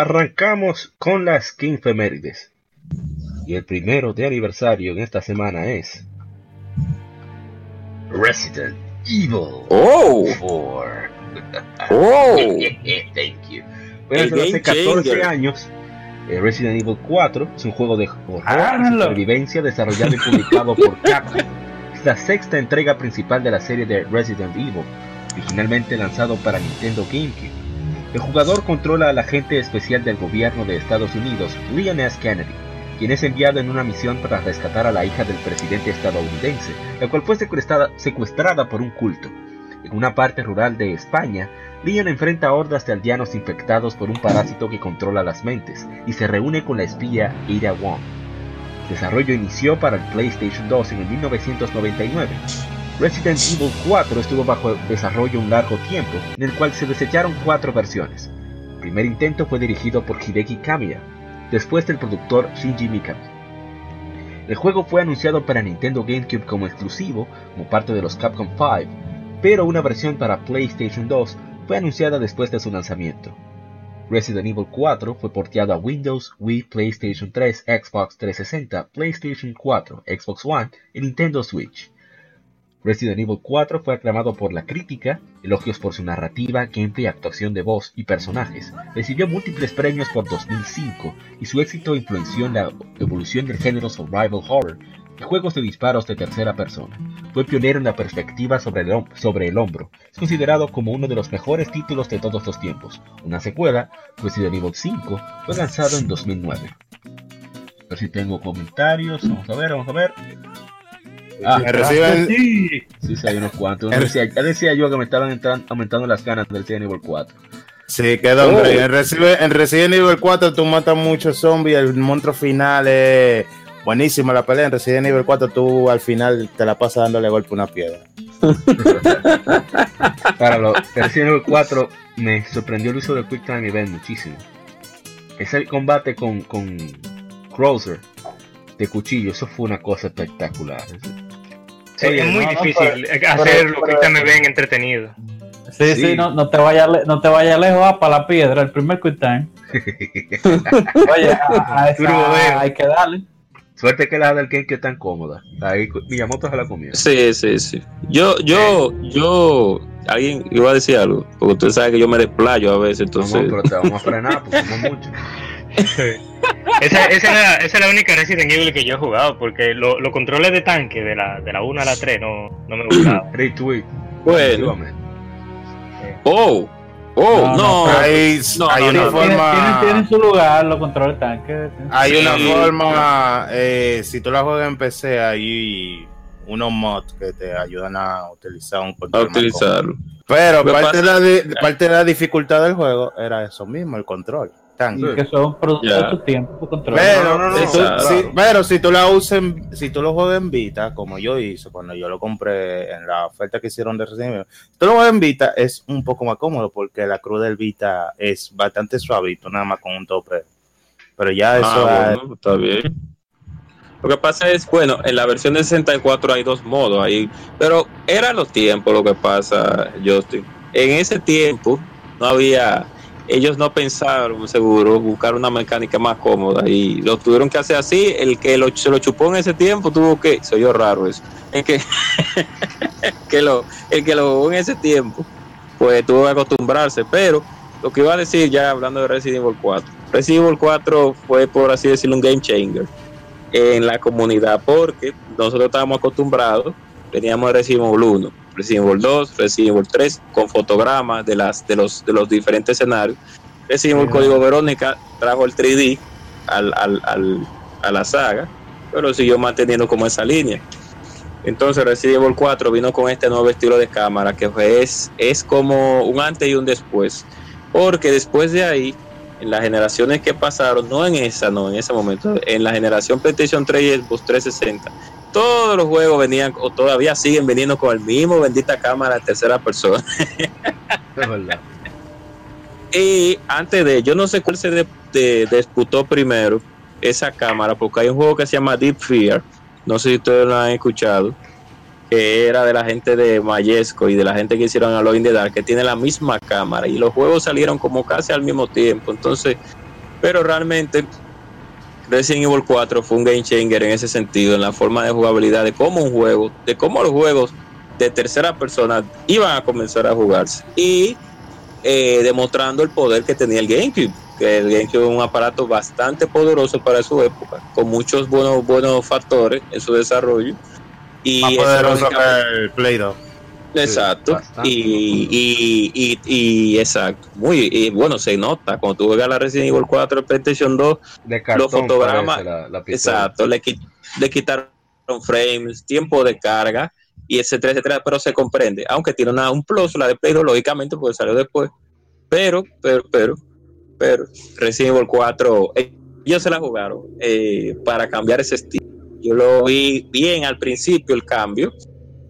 Arrancamos con las Femérides. Y el primero de aniversario en esta semana es Resident Evil oh. 4. Oh. Thank you. hace 14 años, eh, Resident Evil 4 es un juego de horror y supervivencia desarrollado y publicado por Capcom. Es la sexta entrega principal de la serie de Resident Evil, originalmente lanzado para Nintendo GameCube. El jugador controla al agente especial del gobierno de Estados Unidos, Leon S. Kennedy, quien es enviado en una misión para rescatar a la hija del presidente estadounidense, la cual fue secuestrada, por un culto. En una parte rural de España, Leon enfrenta a hordas de aldeanos infectados por un parásito que controla las mentes y se reúne con la espía Ada Wong. El desarrollo inició para el PlayStation 2 en el 1999. Resident Evil 4 estuvo bajo desarrollo un largo tiempo, en el cual se desecharon cuatro versiones. El primer intento fue dirigido por Hideki Kamiya, después del productor Shinji Mikami. El juego fue anunciado para Nintendo GameCube como exclusivo, como parte de los Capcom 5, pero una versión para PlayStation 2 fue anunciada después de su lanzamiento. Resident Evil 4 fue porteado a Windows, Wii, PlayStation 3, Xbox 360, PlayStation 4, Xbox One y Nintendo Switch. Resident Evil 4 fue aclamado por la crítica, elogios por su narrativa, gameplay, actuación de voz y personajes. Recibió múltiples premios por 2005 y su éxito influenció en la evolución del género survival horror y juegos de disparos de tercera persona. Fue pionero en la perspectiva sobre el, hombro. Es considerado como uno de los mejores títulos de todos los tiempos. Una secuela, Resident Evil 5, fue lanzado en 2009. A ver si tengo comentarios. Vamos a ver, vamos a ver. Ah, me reciben. Sí, sí, hay unos cuantos. Decía, decía, yo que me estaban aumentando las ganas del Resident Evil 4. Sí, queda hombre. Oh. En, en Resident Evil 4 tú matas muchos zombies. El monstruo final es buenísima la pelea. En Resident Evil 4 tú al final te la pasas dándole golpe a una piedra. Para los Resident Evil 4 me sorprendió el uso del Quick Time Event muchísimo. Ese combate con, con Cruiser de cuchillo, eso fue una cosa espectacular es muy difícil hacerlo que te me ven entretenido. Sí, sí, no, no, te vayas no te vaya lejos ah, para la piedra, el primer quick time. Oye, a, esa, hay que darle. Suerte que la del que es tan cómoda. Ahí Miyamoto se la comió. Sí, sí, sí. Yo, yo, yo, alguien iba a decir algo, porque usted sabe que yo me desplayo a veces, entonces. No, pero te vamos a frenar, porque somos muchos. esa, esa, es la única Resident Evil que yo he jugado, porque los controles de tanque de la, de la 1 a la 3 no, no me gustaban. Retweet. Bueno. Oh, oh, no. Hay, hay una forma. Tienen, su lugar los controles de tanque. Hay una forma. Eh, si tú la juegas en PC, hay unos mods que te ayudan a utilizar un control. A utilizarlo. Pero parte de, la, parte de la dificultad del juego era eso mismo, el control que son productos de su tiempo Pero, si, tú la usas, si tú lo juegas en Vita, como yo hice cuando yo lo compré en la oferta que hicieron de Resident Evil, tú lo juegas en Vita es un poco más cómodo porque la cruz del Vita es bastante suavito, nada más con un tope. Pero ya ah, eso está bien. Lo que pasa es, bueno, en la versión de 64 hay dos modos ahí, pero eran los tiempos lo que pasa, Justin. En ese tiempo no había ellos no pensaron, seguro, buscar una mecánica más cómoda y lo tuvieron que hacer así. El que se lo chupó en ese tiempo tuvo que, se oyó raro eso, el que, que lo, el que lo jugó en ese tiempo, pues tuvo que acostumbrarse. Pero lo que iba a decir ya hablando de Resident Evil 4, Resident Evil 4 fue, por así decirlo, un game changer en la comunidad porque nosotros estábamos acostumbrados, teníamos Resident Evil 1 Resident Evil 2, Resident Evil 3, con fotogramas de, las, de, los, de los diferentes escenarios. Resident Evil Código Verónica trajo el 3D al, al, al, a la saga, pero siguió manteniendo como esa línea. Entonces Resident Evil 4 vino con este nuevo estilo de cámara que es, es como un antes y un después. Porque después de ahí, en las generaciones que pasaron, no en esa, no, en ese momento, en la generación PlayStation 3 y Xbox 360, todos los juegos venían o todavía siguen viniendo con el mismo bendita cámara de tercera persona. es verdad. Y antes de, yo no sé cuál se disputó primero esa cámara, porque hay un juego que se llama Deep Fear, no sé si ustedes lo han escuchado, que era de la gente de Mayesco y de la gente que hicieron Alone in the Dark, que tiene la misma cámara y los juegos salieron como casi al mismo tiempo. Entonces, pero realmente Resident Evil 4 fue un game changer en ese sentido, en la forma de jugabilidad, de cómo un juego, de cómo los juegos de tercera persona iban a comenzar a jugarse y eh, demostrando el poder que tenía el GameCube que el GameCube es un aparato bastante poderoso para su época, con muchos buenos, buenos factores en su desarrollo. Y Más poderoso que el Play 2. Exacto. y, y, y, exacto. Muy bueno, se nota. Cuando tú juegas la Resident Evil 4 PlayStation 2, los fotogramas. exacto. Le, le, quitaron frames, tiempo de carga y etcétera, etcétera. Pero se comprende. Aunque tiene una, un plus, la de Play 2, lógicamente, porque salió después. Pero, pero, pero, pero Resident Evil 4, ellos se la jugaron eh, para cambiar ese estilo. Yo lo vi bien al principio el cambio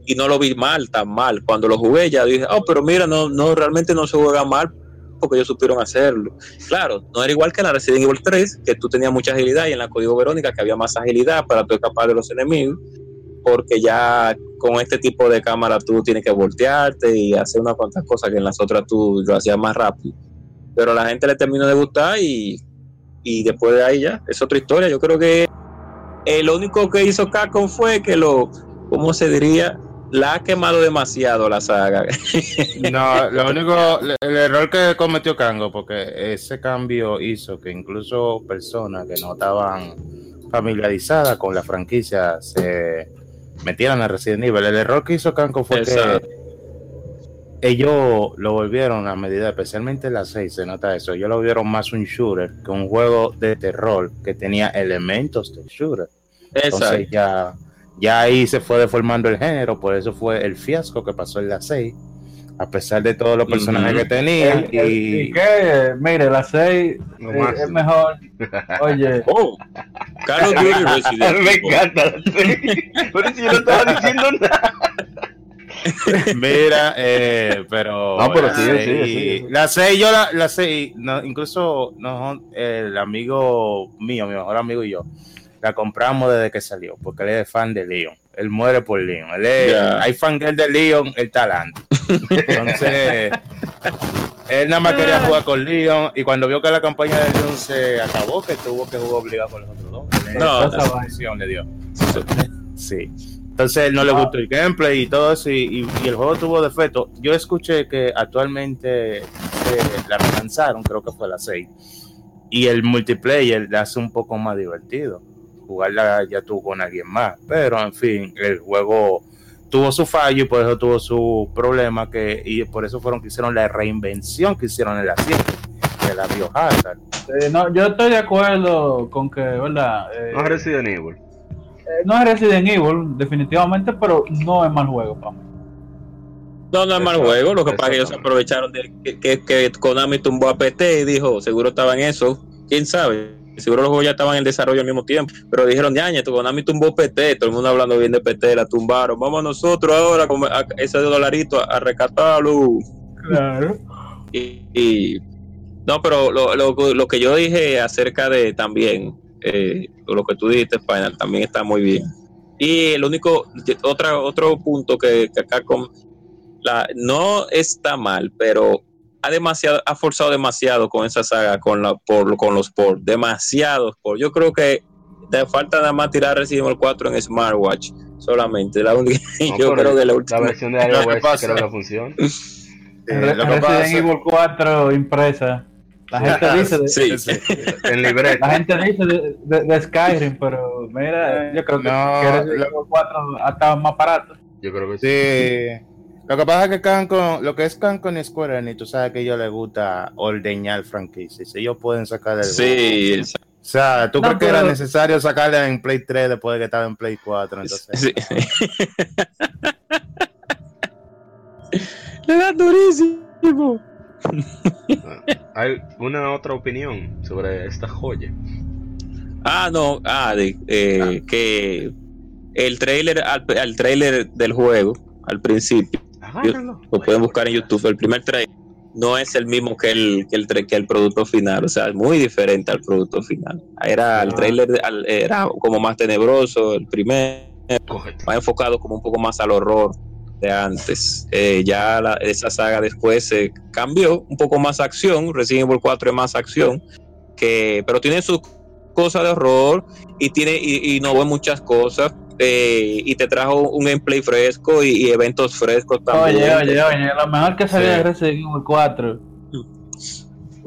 y no lo vi mal, tan mal. Cuando lo jugué ya dije, oh, pero mira, no, no realmente no se juega mal porque ellos supieron hacerlo. Claro, no era igual que en la Resident Evil 3, que tú tenías mucha agilidad y en la Código Verónica que había más agilidad para tú escapar de los enemigos, porque ya con este tipo de cámara tú tienes que voltearte y hacer unas cuantas cosas que en las otras tú lo hacías más rápido pero a la gente le terminó de gustar y, después de ahí ya es otra historia. Yo creo que el único que hizo Capcom fue que lo, ¿cómo se diría? La ha quemado demasiado la saga. No, lo único, el error que cometió Kango, porque ese cambio hizo que incluso personas que no estaban familiarizadas con la franquicia se metieran a Resident Evil. El error que hizo Kango fue que ellos lo volvieron a medida, especialmente la 6, se nota eso. Ellos lo volvieron más un shooter que un juego de terror que tenía elementos de shooter. Entonces ya, ya ahí se fue deformando el género, por eso fue el fiasco que pasó en la 6, a pesar de todos los personajes que tenía. y... que, mire, la 6 es mejor. Oye, oh, Carlos Me encanta la 6. Por eso yo no estaba diciendo nada. Mira, eh, pero. No, pero sí, sí, sí, La 6, yo la, la 6, no, incluso no, el amigo mío, mi mejor amigo y yo, la compramos desde que salió, porque él es fan de Leon. Él muere por Leon. Él es, Hay fan de Leon, el talante. Entonces, él nada más quería jugar con Leon y cuando vio que la campaña de Leon se acabó, que tuvo que jugar obligado con los otros dos. No, esa decisión le dio. Sí. Entonces no le gustó el gameplay y todo eso, y, el juego tuvo defectos. Yo escuché que actualmente la lanzaron, creo que fue la 6, y el multiplayer le hace un poco más divertido. Jugarla ya tú con alguien más, pero en fin, el juego tuvo su fallo y por eso tuvo su problema, que, y por eso fueron que hicieron la reinvención que hicieron en la 7 de la Biohazard. Eh, no, yo estoy de acuerdo con que, ¿verdad? Eh, no Resident Evil eh, no es Resident Evil, definitivamente, pero no es mal juego para mí. No, no es mal juego. Lo que pasa es que ellos aprovecharon de que, que, Konami tumbó a PT y dijo, seguro estaba en eso. ¿Quién sabe? Seguro los juegos ya estaban en desarrollo al mismo tiempo. Pero dijeron, ñaña, Konami tumbó PT. Todo el mundo hablando bien de PT, la tumbaron. Vamos nosotros ahora con ese dolarito a, rescatarlo. Claro. Y, no, pero lo, lo, lo que yo dije acerca de también eh, lo que tú dijiste, Final, también está muy bien. Y el único, otra, otro punto que, acá con la, no está mal, pero ha demasiado, ha forzado demasiado con esa saga, con la, por, con los por, demasiados por. Yo creo que te falta nada más tirar Resident Evil 4 en smartwatch solamente. La única, yo creo que la última. La versión de iOS creo que funciona. Resident Evil 4 impresa la gente dice de, sí, en libreta. La gente dice de, de, Skyrim, pero mira, yo creo que, no, que 4 hasta más barato. Yo creo que sí. Lo que pasa es que Cancon, lo que es Cancon y Square Enix, tú sabes que a ellos les gusta ordeñar franquicias. Ellos pueden sacar el. Sí, o sea, ¿tú crees que era necesario sacarle en Play 3 después de que estaba en Play 4? Entonces... Sí. Le da durísimo. Hay una otra opinión sobre esta joya. Ah, no, ah, eh, que el trailer, al, trailer del juego, al principio, lo pueden buscar en YouTube, el primer trailer no es el mismo que el, que el, que el producto final, o sea, es muy diferente al producto final. Era el ah. trailer era como más tenebroso, el primer, más enfocado como un poco más al horror de antes. Eh, ya esa saga después se cambió, un poco más acción, Resident Evil 4 es más acción, que, pero tiene sus cosas de horror y tiene y, y no ve muchas cosas. Eh, y te trajo un gameplay fresco y, eventos frescos también. Oye, oye, oye, lo mejor que salió de Resident Evil 4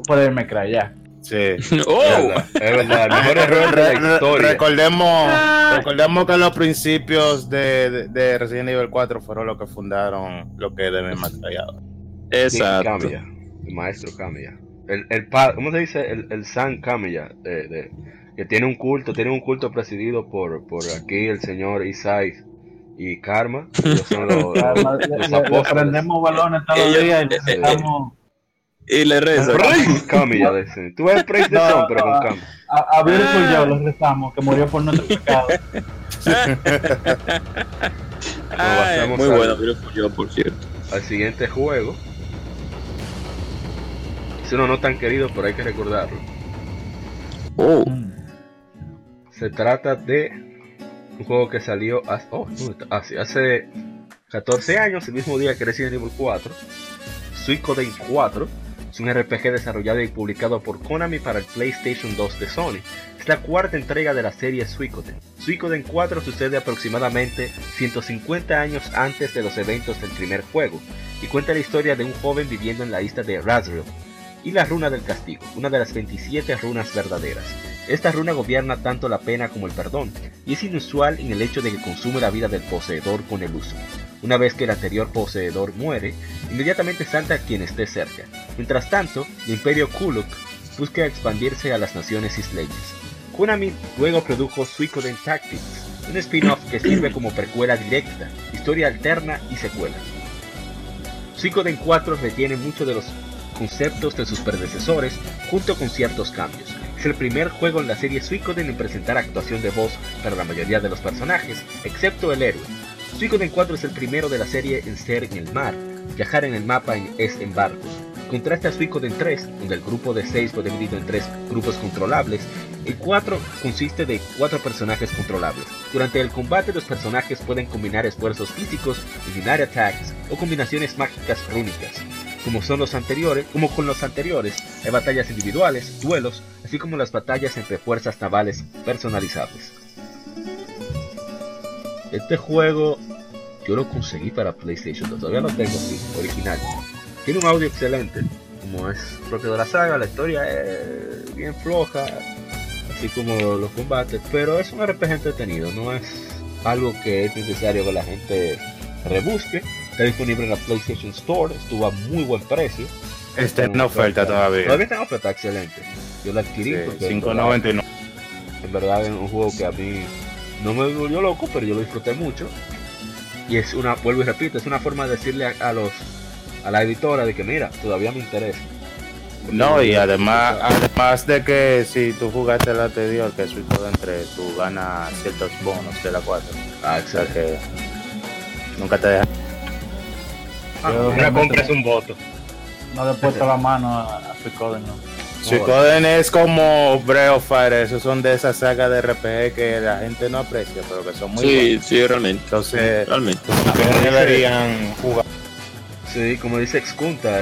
poderme creer ya. Sí. Oh. Es verdad, el mejor error de la historia. Recordemos, ah. recordemos que los principios de, de, Resident Evil 4 fueron los que fundaron lo que deben más callado. Exacto. Cambia. El maestro cambia. El, el ¿Cómo se dice? El, el San cambia. De, de, que tiene un culto, tiene un culto presidido por, por aquí el señor Isai y Karma. Ellos son los, los, prendemos balones todos los días y estamos y le reza. Cami, ya dice. Tú eres Praise no, pero con Cami. A, a Beautiful Joe lo rezamos, que murió por nuestro pecado. muy bueno, Beautiful Joe, por cierto. Al siguiente juego. Es uno no tan querido, pero hay que recordarlo. Oh. Se trata de un juego que salió hace, oh, hace 14 años, el mismo día que Resident Evil 4. Suicoden 4 es un RPG desarrollado y publicado por Konami para el PlayStation 2 de Sony. Es la cuarta entrega de la serie Suicoden. Suicoden 4 sucede aproximadamente 150 años antes de los eventos del primer juego y cuenta la historia de un joven viviendo en la isla de Razriel y la runa del castigo, una de las 27 runas verdaderas. Esta runa gobierna tanto la pena como el perdón, y es inusual en el hecho de que consume la vida del poseedor con el uso. Una vez que el anterior poseedor muere, inmediatamente salta a quien esté cerca. Mientras tanto, el Imperio Kuluk busca expandirse a las naciones isleñas. Konami luego produjo Suikoden Tactics, un spin-off que sirve como precuela directa, historia alterna y secuela. Suikoden 4 retiene muchos de los conceptos de sus predecesores junto con ciertos cambios, es el primer juego en la serie Suicoden en presentar actuación de voz para la mayoría de los personajes, excepto el héroe. Suicoden 4 es el primero de la serie en ser en el mar. Viajar en el mapa es en barcos. Contrasta a Suicoden 3, donde el grupo de 6 fue dividido en 3 grupos controlables. El 4 consiste de 4 personajes controlables. Durante el combate los personajes pueden combinar esfuerzos físicos, Binary Attacks o combinaciones mágicas rúnicas. Como son los anteriores, como con los anteriores, hay batallas individuales, duelos, así como las batallas entre fuerzas navales personalizables. Este juego yo lo conseguí para PlayStation 2, todavía lo tengo aquí, original. Tiene un audio excelente, como es propio de la saga, la historia es bien floja, así como los combates, pero es un RPG entretenido, no es algo que es necesario que la gente rebusque. Está disponible en la PlayStation Store, estuvo a muy buen precio. Está en oferta todavía. Todavía está en oferta, excelente. Yo la adquirí porque 5.99. En verdad es un juego que a mí no me volvió loco, pero yo lo disfruté mucho. Y es una, vuelvo y repito, es una forma de decirle a, los a la editora de que mira, todavía me interesa. no, y además, además de que si tú jugaste la anterior, que es todo entre, tú ganas ciertos bonos de la 4. Ah, exacto. que nunca te deja. Ah, una compra es un voto. No le he puesto la mano a, a ¿no? Suicoden es como Breath of Fire, esos son de esa saga de RPG que la gente no aprecia, pero que son muy Sí, sí, realmente. Entonces, realmente. deberían jugar. Sí, como dice Excunta,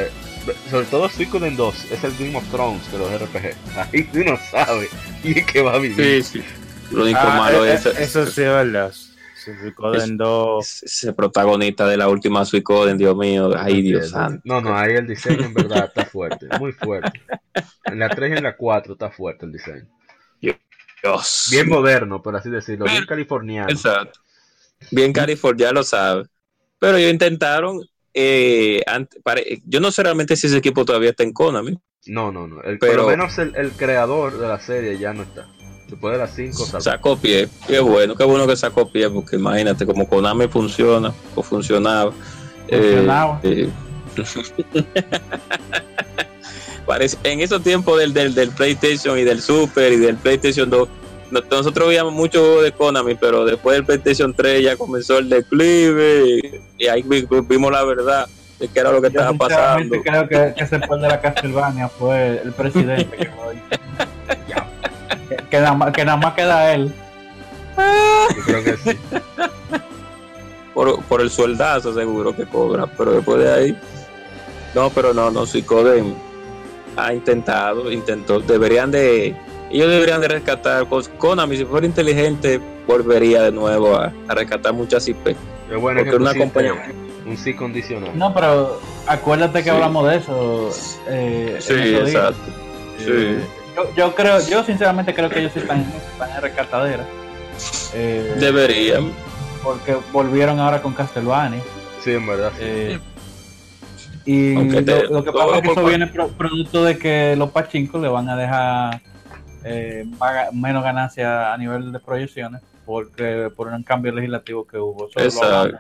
sobre todo Suicoden 2 es el Game of Thrones de los RPG. Ahí uno sabe y que va a vivir. Sí, sí. Lo único ah, malo eh, es, eh, Eso sí es verdad. Suicoden 2. Ese protagonista de la última Suicoden, Dios mío, ay Dios santo. No, no, ahí el diseño en verdad está fuerte, muy fuerte. En la 3 y en la 4 está fuerte el diseño. Dios. Bien moderno, por así decirlo, bien californiano. Exacto. Bien californiano, lo sabe. Pero ellos intentaron eh, yo no sé realmente si ese equipo todavía está en Konami. No, no, no. El, pero, por lo menos el, el, creador de la serie ya no está. Después de las 5 sacó pie. Qué bueno, qué bueno que sacó pie, porque imagínate como Konami funciona o funcionaba. Funcionaba. Eh, eh. Parece, en esos tiempos del, del, del, PlayStation y del Super y del PlayStation 2, nosotros veíamos mucho de Konami, pero después del PlayStation 3 ya comenzó el declive y, ahí vimos la verdad de qué era lo que estaba pasando. creo que, que ese de la Castlevania fue el presidente que que, nada más, que nada más queda él. Yo creo que sí. Por, por el sueldazo seguro que cobra, pero después de ahí. No, pero no, no, si Coden ha intentado, intentó, deberían de, ellos deberían de rescatar, pues, Konami si fuera inteligente, volvería de nuevo a, rescatar muchas IP. Es bueno que una compañía un sí condicional. No, pero acuérdate que hablamos de eso. Eh, sí, exacto. Eh, yo, creo, yo sinceramente creo que ellos están, están en rescatadera. Eh, Deberían. Porque volvieron ahora con Castlevania. Sí, en verdad. y lo, que pasa es que eso viene producto de que los pachincos le van a dejar menos ganancia a nivel de proyecciones porque por un cambio legislativo que hubo. Exacto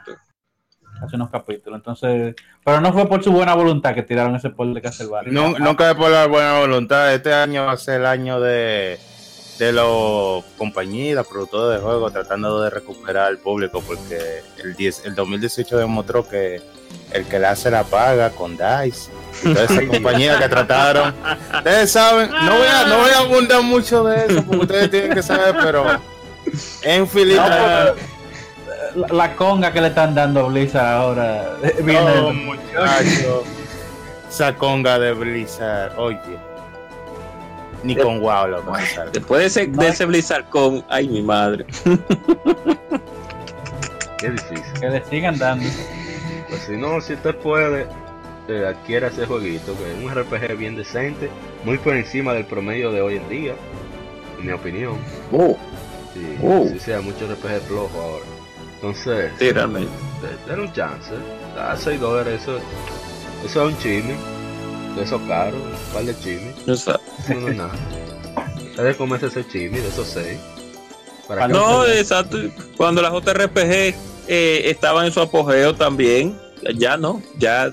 hace unos capítulos. Entonces, pero no fue por su buena voluntad que tiraron ese pueblo de Castlevania. No, nunca fue por la buena voluntad. Este año va a ser el año de, de los compañías, los productores de juegos tratando de recuperar al público porque el, 10, el 2018 demostró que el que la hace la paga con DICE. Entonces, esa compañía que trataron. Ustedes saben, no voy, a, no voy a abundar mucho de eso porque ustedes tienen que saber, pero en Filipinas la, conga que le están dando a Blizzard ahora. Viene oh, muchacho. Esa conga de Blizzard, oye. Ni con wow lo. Después de ese, de ese Blizzard con. Ay, mi madre. Qué difícil. Que le sigan dando. Pues si no, si usted puede, eh, adquiera ese jueguito, que es un RPG bien decente, muy por encima del promedio de hoy en día, en mi opinión. Oh. Sí, oh. sí sea mucho RPG flojo ahora. Entonces, sí, realmente. Den un chance. A 6 dólares, eso, eso es un chisme. Eso caro, un par de chismes. Exacto. No, no es nada. Debe comerse ese chisme de esos 6. No, exacto. Cuando las JRPG eh, estaban en su apogeo también, ya no, ya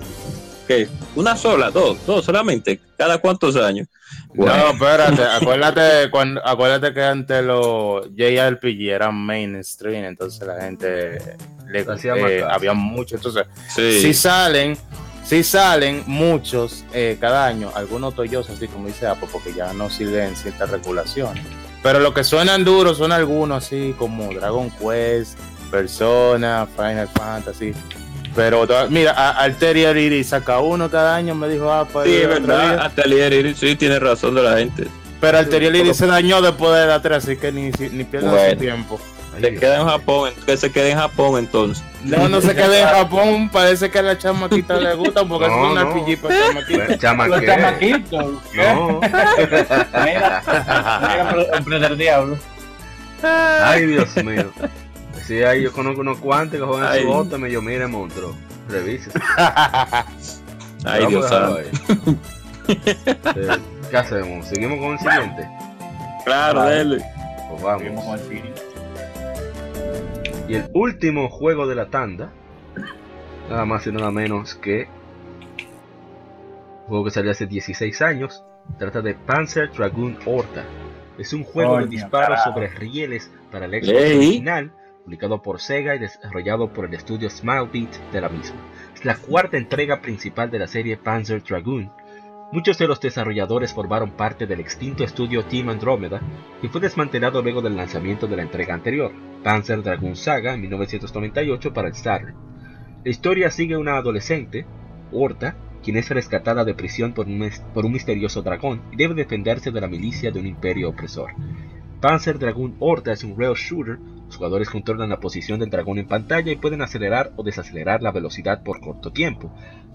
una sola, dos, dos solamente, cada cuántos años. No, espérate, acuérdate, cuando, acuérdate que antes los JRPG eran mainstream, entonces la gente le eh, había mucho, entonces si salen, si salen muchos eh, cada año, algunos toyosos, así como dice Apple, porque ya no sirven ciertas regulaciones. Pero lo que suenan duros son algunos así como Dragon Quest, Persona, Final Fantasy, pero mira, Alterier Iris saca uno cada año, me dijo, ah, pues. Sí, es verdad, Alterier Iris sí tiene razón de la gente. Pero Alterier Iris se dañó después de la 3, así que ni, ni pierda su tiempo. Se queda en Japón, que se quede en Japón entonces. No, no se quede en Japón, parece que a la chamaquita le gusta porque es una no. Para chamaquita. chamaquitos. No. mira, mira, emprender diablo. Ay, Dios mío. Sí, ahí yo conozco unos cuantos que juegan su bota, me yo, mire, monstruo, revise. Ay, Dios santo. ¿Qué hacemos? ¿Seguimos con el siguiente? Claro, dale. Pues vamos. Con el y el último juego de la tanda, nada más y nada menos que un juego que salió hace 16 años, trata de Panzer Dragoon Horta. Es un juego de disparos sobre rieles para el Xbox original publicado por Sega y desarrollado por el estudio Smilebeat de la misma. Es la cuarta entrega principal de la serie Panzer Dragoon. Muchos de los desarrolladores formaron parte del extinto estudio Team Andromeda, que fue desmantelado luego del lanzamiento de la entrega anterior, Panzer Dragoon Saga, en 1998 para el Saturn. La historia sigue una adolescente, Horta, quien es rescatada de prisión por un, por un misterioso dragón y debe defenderse de la milicia de un imperio opresor. Panzer Dragoon Horta es un rail shooter. Los jugadores controlan la posición del dragón en pantalla y pueden acelerar o desacelerar la velocidad por corto tiempo.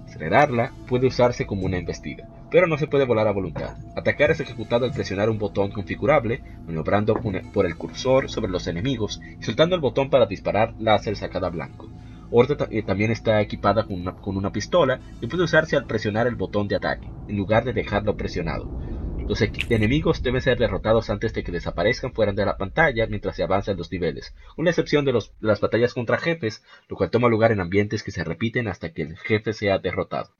Acelerarla puede usarse como una embestida, pero no se puede volar a voluntad. Atacar es ejecutado al presionar un botón configurable, maniobrando por el cursor sobre los enemigos y soltando el botón para disparar láser sacada blanco. Horta eh, también está equipada con una pistola y puede usarse al presionar el botón de ataque, en lugar de dejarlo presionado. Los enemigos deben ser derrotados antes de que desaparezcan fuera de la pantalla mientras se avanzan los niveles, una excepción de, las batallas contra jefes, lo cual toma lugar en ambientes que se repiten hasta que el jefe sea derrotado.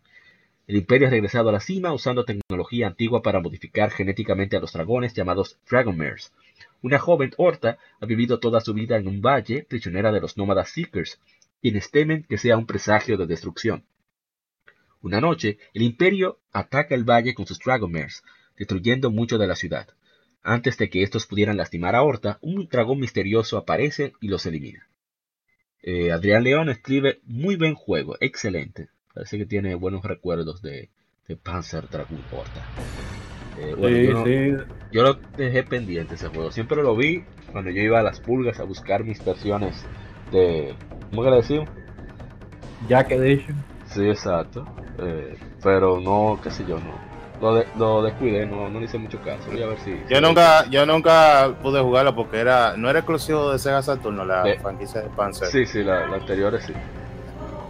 El imperio ha regresado a la cima usando tecnología antigua para modificar genéticamente a los dragones llamados Dragonmares. Una joven Horta ha vivido toda su vida en un valle, prisionera de los nómadas Seekers, quienes temen que sea un presagio de destrucción. Una noche, el imperio ataca el valle con sus Dragonmares, destruyendo mucho de la ciudad. Antes de que estos pudieran lastimar a Horta, un dragón misterioso aparece y los elimina. Eh, Adrián León escribe muy buen juego, excelente. Parece que tiene buenos recuerdos de, Panzer Dragon Horta. Eh, yo, lo dejé pendiente ese juego. Siempre lo vi cuando yo iba a las pulgas a buscar mis versiones de. ¿Cómo que le decimos? Jack Edition. Sí, exacto. Eh, pero no, qué sé yo, no lo, descuidé, no, no le hice mucho caso. Voy a ver si. Yo nunca, yo nunca pude jugarlo porque era, no era exclusivo de Sega Saturn, la franquicia de Panzer. Sí, sí, la, la anterior sí.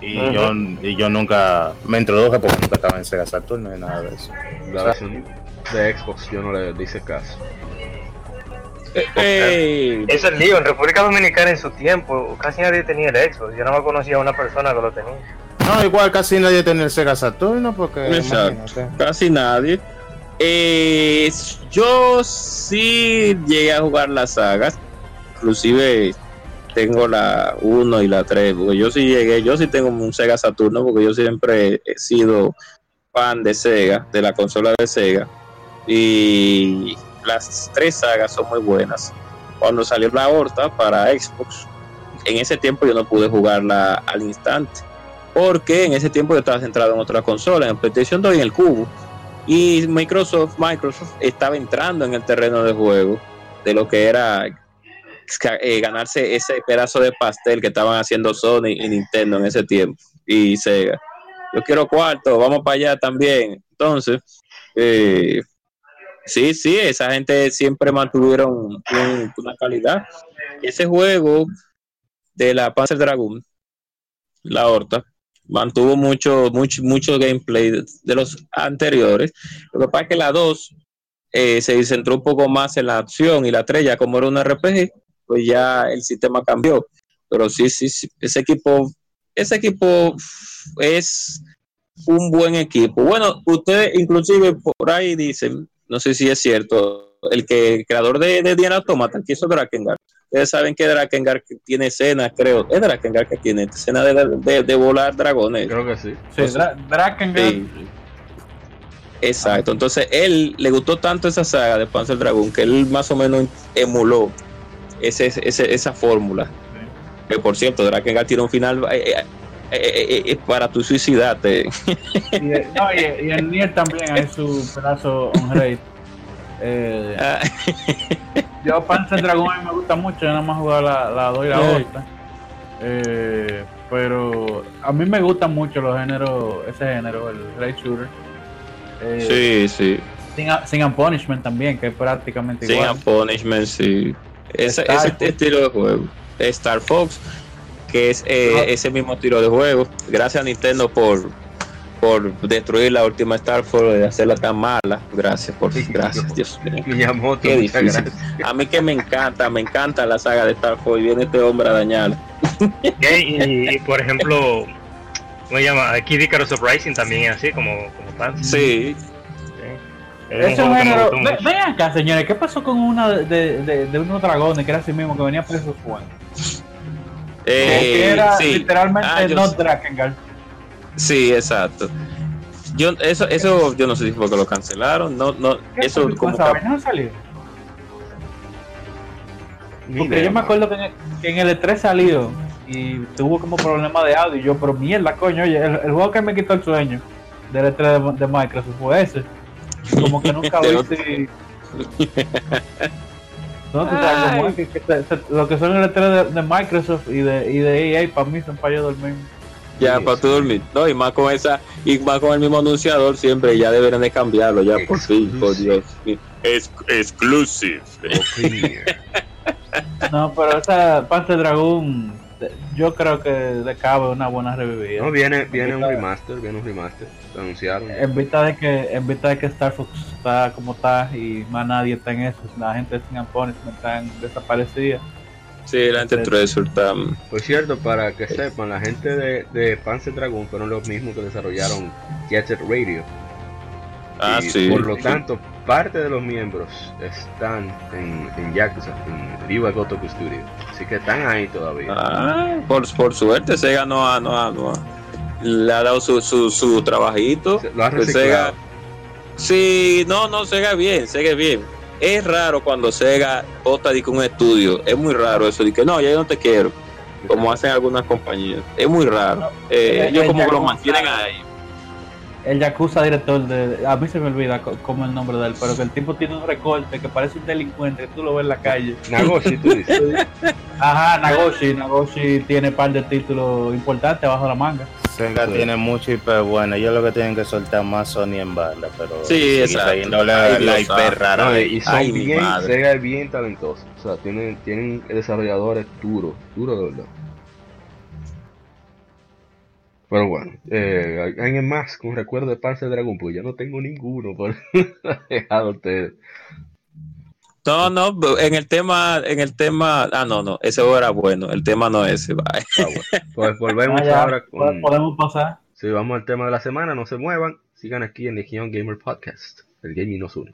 Y, yo, y yo nunca me introduje porque nunca estaba en Sega Saturn ni nada de eso. La versión de Xbox yo no le hice caso. Eso es el lío. En República Dominicana en su tiempo casi nadie tenía el Xbox. Yo no me conocía a una persona que lo tenía. No, igual casi nadie tenía el Sega Saturno porque. casi nadie. Eh, yo sí llegué a jugar las sagas. Inclusive tengo la 1 y la 3. Porque yo sí llegué, yo sí tengo un Sega Saturno porque yo siempre he sido fan de Sega, de la consola de Sega. Y las tres sagas son muy buenas. Cuando salió la Horta para Xbox, en ese tiempo yo no pude jugarla al instante porque en ese tiempo yo estaba centrado en otra consola, en PlayStation 2 y en el Cubo. Y Microsoft, Microsoft estaba entrando en el terreno de juego de lo que era eh, ganarse ese pedazo de pastel que estaban haciendo Sony y Nintendo en ese tiempo y Sega. Yo quiero cuarto, vamos para allá también. Entonces, eh, sí, sí, esa gente siempre mantuvieron una calidad. Ese juego de la Panzer Dragon, la Horta, mantuvo mucho, mucho, mucho gameplay de, los anteriores. Lo que pasa es que la 2 eh, se centró un poco más en la acción y la 3 ya como era un RPG, pues ya el sistema cambió. Pero sí, sí, sí, ese equipo, ese equipo es un buen equipo. Bueno, ustedes inclusive por ahí dicen, no sé si es cierto, el que el creador de, de Diana Automata, que hizo Drakengard, Ustedes saben que Drakengard tiene escena, creo. Es Drakengard que tiene escena de, de, volar dragones. Creo que sí. Sí, Drakengard. Exacto. Entonces, él le gustó tanto esa saga de Panzer Dragon que él más o menos emuló ese, esa fórmula. Que por cierto, Drakengard tiene un final eh, eh, eh, para tu suicidarte. Y, no, y, el Nier también es su pedazo on rate. Ah. Yo Panzer Dragon a mí me gusta mucho, yo nada más jugar la, la 2 y la otra. Eh, pero a mí me gustan mucho los géneros, ese género, el Raid Shooter. Eh, sí, sí. Sin, sin Punishment también, que es prácticamente igual. Sin Punishment, sí. Ese, ese estilo de juego. Star Fox, que es eh, ese mismo estilo de juego. Gracias a Nintendo por por destruir la última Star Force y hacerla tan mala. Gracias, por gracias, Dios mío. Qué difícil. A mí que me encanta, me encanta la saga de Star Force y viene este hombre a dañarla. y, por ejemplo, ¿cómo se llama? Aquí Icarus Uprising también es así, como, como fan. Sí. género. Ven acá, señores, ¿qué pasó con una de, de, de unos dragones que era así mismo, que venía preso fuego? Eh, que era literalmente ah, no Drakengard. Sí, exacto. Yo, eso, eso, yo no sé si fue que lo cancelaron, no, no, eso como no salió. Porque yo me acuerdo que en, el, E3 salió y tuvo como problema de audio. Y yo, pero mierda, coño, oye, el, juego que me quitó el sueño del E3 de, Microsoft fue ese. Como que nunca viste. no, tú sabes, que, lo que son el E3 de, Microsoft y de, y de EA para mí son para yo dormir. Ya, para tu dormir. No, y más con esa, y más con el mismo anunciador, siempre ya deberían de cambiarlo, ya por fin, por Dios. Es exclusive. no, pero esa Panzer Dragon yo creo que le cabe una buena revivida. No, viene, viene un remaster, viene un remaster, lo anunciaron. En vista de que, en vista de que Star Fox está como está y más nadie está en eso, la gente de Singapour Punishment está desaparecida. Sí, la gente Treasure está. Por cierto, para que sepan, la gente de, de Panzer Dragon fueron los mismos que desarrollaron Jet Set Radio. Ah, sí. Por lo tanto, parte de los miembros están en, en Yakuza, en Viva Gotoku Studio. Así que están ahí todavía. Ah, por, por suerte, Sega no ha, no ha, no le ha dado su, su, su trabajito. Lo ha Pues reciclado. Sega- Sí, no, no, Sega bien, Sega bien. Es raro cuando Sega bota de un estudio, es muy raro eso, de que no, ya yo no te quiero, como hacen algunas compañías. Es muy raro. Eh, ellos como que lo mantienen ahí. El Yakuza director de. A mí se me olvida cómo es el nombre de él, pero que el tipo tiene un recorte que parece un delincuente, que tú lo ves en la calle. Nagoshi, tú dices. Ajá, Nagoshi. Nagoshi tiene un par de títulos importantes bajo la manga. Sega Sí. tiene mucho IP bueno. Ellos lo que tienen que soltar más Sony en banda, pero Sí, exacto. la Dios IP rara. No, y son Ay, mi bien, madre. Sega es bien talentoso. O sea, tienen, tienen desarrolladores duros, duros de verdad. Pero bueno, eh, alguien más con recuerdo de Panzer Dragon, pues ya no tengo ninguno por dejado ustedes. No, no, en el tema, en el tema, ah, no, no, ese era bueno, el tema no es ese, bye. Ah, bueno. Pues volvemos Ah, ya, ahora con. Podemos pasar. Si vamos al tema de la semana, no se muevan. Sigan aquí en Legion Gamer Podcast. El gaming nos une.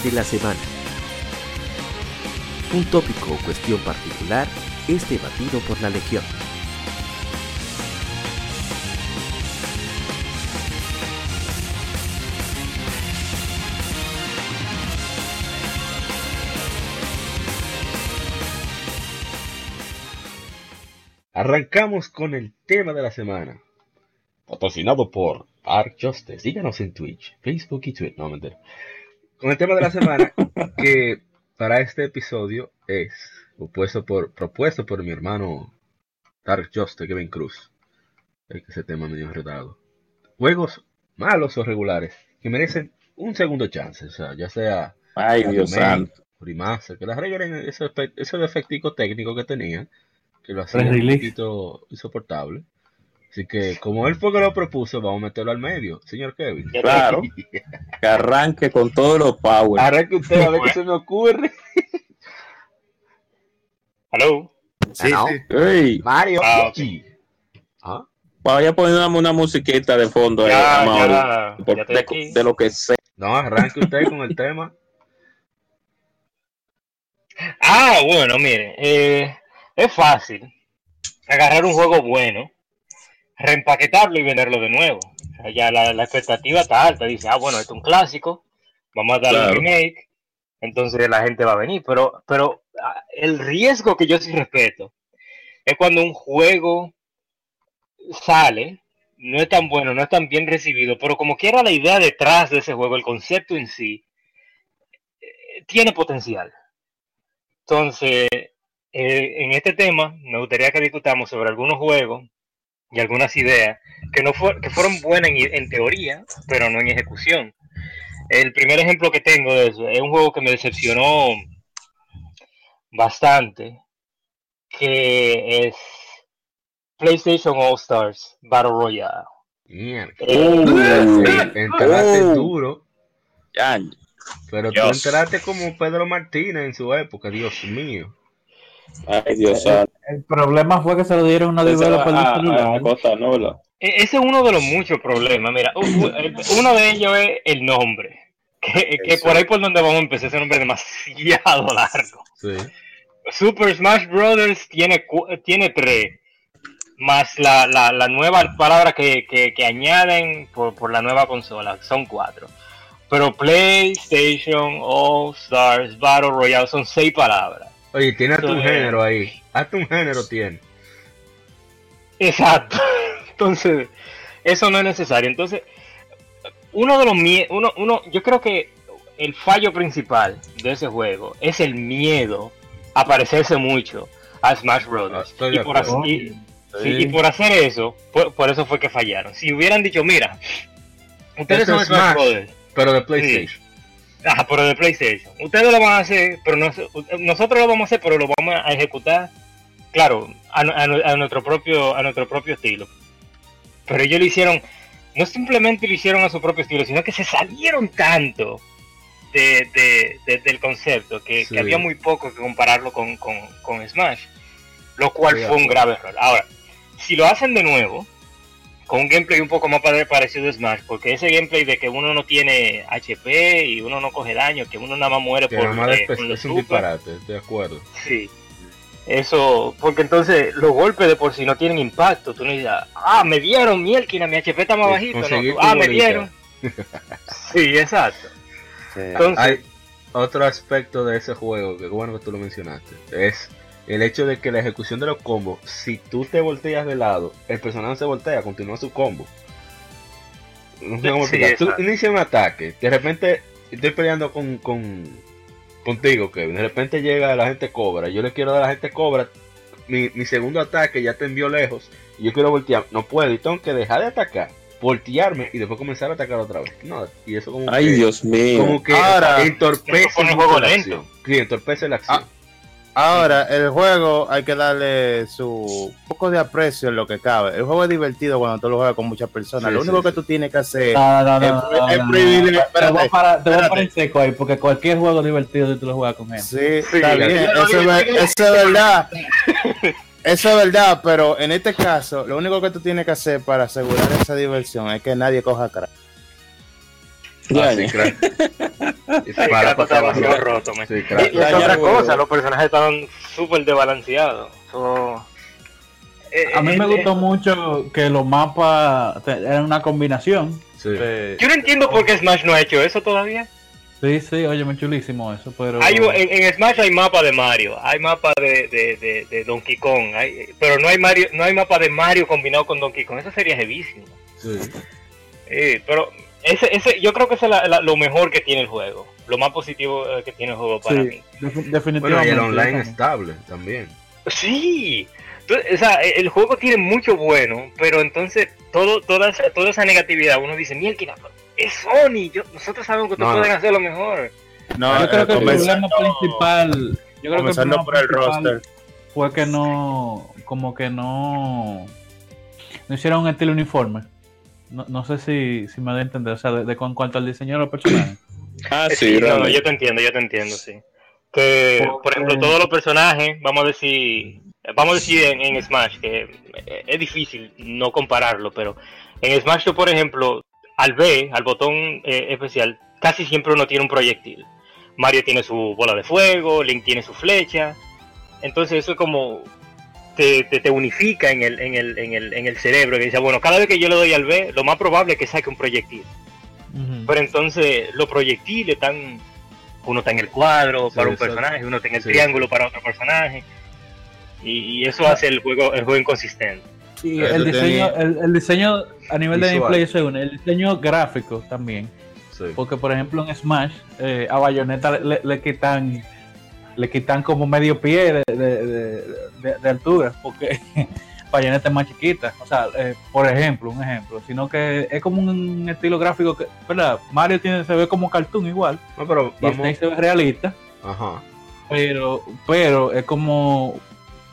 De la semana. Un tópico o cuestión particular es debatido por la Legión. Arrancamos con el tema de la semana. Patrocinado por Dark Justice. Síganos en Twitch, Facebook y Twitter. No, mentira. Con el tema de la semana, que para este episodio es propuesto por, propuesto por mi hermano Dark Justice, Kevin Cruz. Es que ese tema medio enredado. Juegos malos o regulares que merecen un segundo chance. O sea, ya sea Ay, Dios santo. remaster, que las arreglen ese, ese defectico técnico que tenían, que lo hacía un poquito insoportable. Así que, como él fue que lo propuso, vamos a meterlo al medio, señor Kevin. Claro, que arranque con todos los power. Arranque usted a ver qué se me ocurre. Hello. Sí, Mario. Ah, ok. Luigi. Ah, vaya poniéndome una musiquita de fondo ahí, Ya, de, de lo que sea. No, arranque usted con el tema. Ah, bueno, miren, eh, es fácil agarrar un juego bueno, reempaquetarlo y venderlo de nuevo. O sea, ya la, la expectativa está alta, dice, ah, bueno, esto es un clásico, vamos a darle Claro. un remake, entonces la gente va a venir, pero, pero ah, el riesgo que yo sí respeto es cuando un juego sale, no es tan bueno, no es tan bien recibido, pero como quiera la idea detrás de ese juego, el concepto en sí, eh, tiene potencial. Entonces, eh, en este tema, me gustaría que discutamos sobre algunos juegos y algunas ideas que, no fue- que fueron buenas en, en teoría, pero no en ejecución. El primer ejemplo que tengo de eso es un juego que me decepcionó bastante, que es PlayStation All Stars Battle Royale. Mierda. entraste duro. Pero tú entraste como Pedro Martínez en su época, Dios mío. Ay, Dios el, problema fue que se lo dieron una divela por el celular. E-, ese es uno de los muchos problemas. Mira, uno de ellos es el nombre. Que, por ahí por donde vamos a empezar, ese nombre es demasiado largo. Super Smash Brothers tiene, tiene tres. Más la, la, nueva palabra que, que, añaden por, por, la nueva consola. Son cuatro. Pero PlayStation, All Stars, Battle Royale son seis palabras. Oye, tiene tu género ahí. Hasta un género tiene. Exacto. Entonces, eso no es necesario. Entonces, uno de los uno, uno, yo creo que el fallo principal de ese juego es el miedo a parecerse mucho a Smash Bros. Ah, y, por y, por hacer eso, por, eso fue que fallaron. Si hubieran dicho, mira, ustedes son Smash, Bros. Pero de PlayStation. Ajá, pero de PlayStation. Ustedes lo van a hacer, pero nosotros lo vamos a hacer, pero lo vamos a ejecutar, claro, a, a, nuestro propio a nuestro propio estilo. Pero ellos lo hicieron, no simplemente lo hicieron a su propio estilo, sino que se salieron tanto de, del concepto que, había muy poco que compararlo con, Smash, lo cual fue un grave error. Ahora, si lo hacen de nuevo, con un gameplay un poco más parecido a Smash, porque ese gameplay de que uno no tiene HP y uno no coge daño, que uno nada más muere por, eh, es un disparate, de acuerdo. Sí, eso, porque entonces los golpes de por sí no tienen impacto. Tú no dices, ah, me dieron mielquina, mi HP está más bajito. ah, me dieron. sí, exacto. Hay otro aspecto de ese juego, que bueno que tú lo mencionaste, es el hecho de que la ejecución de los combos, si tú te volteas de lado, el personaje se voltea, continúa su combo. No sé cómo Tú inicias un ataque, de repente estoy peleando con, con contigo, Kevin. De repente llega la gente cobra. Yo le quiero dar a la gente cobra. Mi, segundo ataque ya te envió lejos. Y yo quiero voltear. No puedo. Y tengo que dejar de atacar. Voltearme y después comenzar a atacar otra vez. No, y eso como Ay, Dios mío. Como que Ahora, entorpece, la acción. Sí, entorpece la acción. Ah, Ahora, el juego hay que darle su poco de aprecio en lo que cabe. El juego es divertido cuando tú lo juegas con muchas personas. lo único que tú tienes que hacer es, prohibir. Te voy a parar seco ahí, porque cualquier juego es divertido si tú lo juegas con él. Sí, está bien. Eso, es, verdad. Eso es verdad, pero en este caso, lo único que tú tienes que hacer para asegurar esa diversión es que nadie coja crack. Ah, sí, crack. y roto. y, otra cosa, los personajes estaban súper desbalanceados. Eh, a mí me eh, gustó eh, mucho que los mapas eran una combinación. Yo no entiendo por qué Smash no ha hecho eso todavía. Sí, sí, oye, muy chulísimo eso, pero... en, Smash hay mapa de Mario, hay mapa de, de, de, Donkey Kong, pero no hay Mario, no hay mapa de Mario combinado con Donkey Kong, eso sería heavísimo. Sí. pero ese, ese, yo creo que eso es lo mejor que tiene el juego. Lo más positivo eh, que tiene el juego para mí. definitivamente. Bueno, y el online estable también. Sí. o sea, e, el juego tiene mucho bueno, pero entonces todo, toda, esa, toda esa negatividad, uno dice, mierda, es Sony, yo, nosotros sabemos que ustedes pueden hacer lo mejor. No, yo creo que el problema principal, yo creo que el problema por el roster. fue que no, como que no, no hicieron un estilo uniforme. No, no sé si, si me da a entender, o sea, de, con cuanto al diseño de los personajes. Ah, sí, yo te entiendo, yo te entiendo, sí. Que, por ejemplo, todos los personajes, vamos a decir, vamos a decir en, Smash, que es difícil no compararlo, pero en Smash, por ejemplo, al B, al botón eh, especial, casi siempre uno tiene un proyectil. Mario tiene su bola de fuego, Link tiene su flecha. Entonces eso es como te, te, unifica en el, en, el, en, el, en el cerebro, que dice, bueno, cada vez que yo le doy al B, lo más probable es que saque un proyectil. Pero entonces los proyectiles están, uno está en el cuadro para un personaje, uno está en el triángulo para otro personaje, y, eso hace el juego, el juego inconsistente. Sí, el diseño, el, diseño a nivel de gameplay es uno, el diseño gráfico también. Porque por ejemplo en Smash eh, a Bayonetta le, le quitan le quitan como medio pie de, altura, porque Bayonetta es más chiquita. O sea, eh, por ejemplo, un ejemplo, sino que es como un estilo gráfico que, ¿verdad? Mario tiene, se ve como cartoon igual, no, pero y se ve realista. Ajá. Pero, pero es como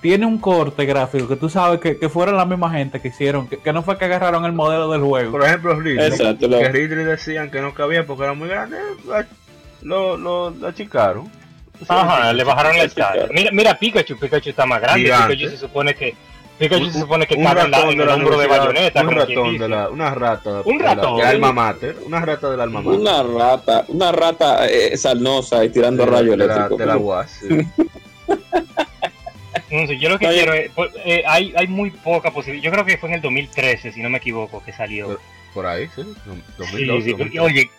tiene un corte gráfico que tú sabes que, que fueron la misma gente que hicieron, que, no fue que agarraron el modelo del juego. Por ejemplo, Ridley, Exacto, que Ridley decían que no cabía porque era muy grande, lo, lo, lo achicaron. Ajá, le bajaron la escala. Mira, mira Pikachu, Pikachu está más grande, Pikachu se supone que Pikachu se supone que cabe en, el hombro de bayoneta. Un ratón de la, una rata. Un ratón. De alma mater. Una rata del alma mater. Una rata, una rata eh, salnosa y tirando rayos eléctricos. De la UAS. No sé, yo lo que quiero es, pues, eh, hay, hay muy poca posibilidad. Yo creo que fue en el 2013, si no me equivoco, que salió. Por, ahí, sí. 2002, sí, sí Oye,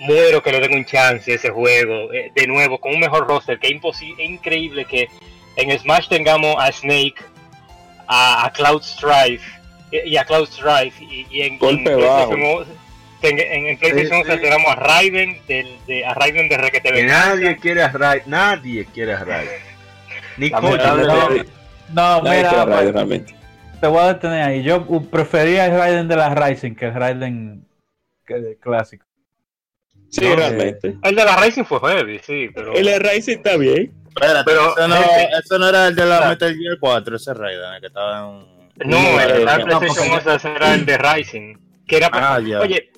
muero que no tenga un chance ese juego. Eh, de nuevo, con un mejor roster, que es, imposible, es increíble que en Smash tengamos a Snake, a, Cloud Strife y a Cloud Strife y, en, PlayStation, en, PlayStation tengamos a Raiden de, a Raiden de Requete que nadie quiere a Raiden nadie quiere a Raiden ni No, no mira, te voy a detener ahí. Yo prefería el Raiden de la Rising que el Raiden clásico. Sí, realmente. El de la Rising fue heavy, sí, pero. El de Rising está bien. pero eso no, eso no, era el de la Metal Gear 4, ese Raiden, el que estaba en. No, el de la PlayStation era el de Rising. Que era. Ah, Oye,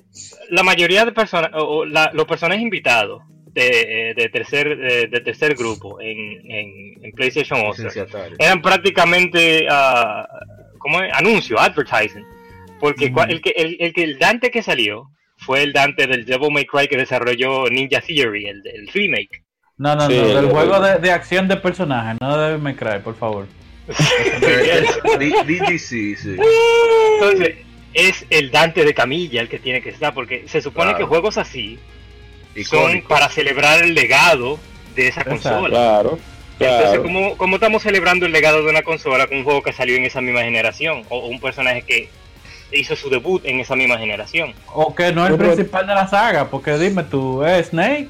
la mayoría de personas, o, la, los personajes invitados de, de tercer de, tercer grupo en, en, en PlayStation 11 eran prácticamente uh, ¿cómo es? anuncio, advertising. Porque el, que, el, el, que el Dante que salió fue el Dante del Devil May Cry que desarrolló Ninja Theory, el, el remake. No, no, no, del juego de, de, acción de personajes, no de Devil May Cry, por favor. DDC, sí. Entonces, es el Dante de Camilla el que tiene que estar, porque se supone que juegos así son para celebrar el legado de esa consola. Claro. Entonces, ¿cómo, estamos celebrando el legado de una consola con un juego que salió en esa misma generación? O, un personaje que hizo su debut en esa misma generación. O que no es el principal de la saga, porque dime tú, ¿es Snake?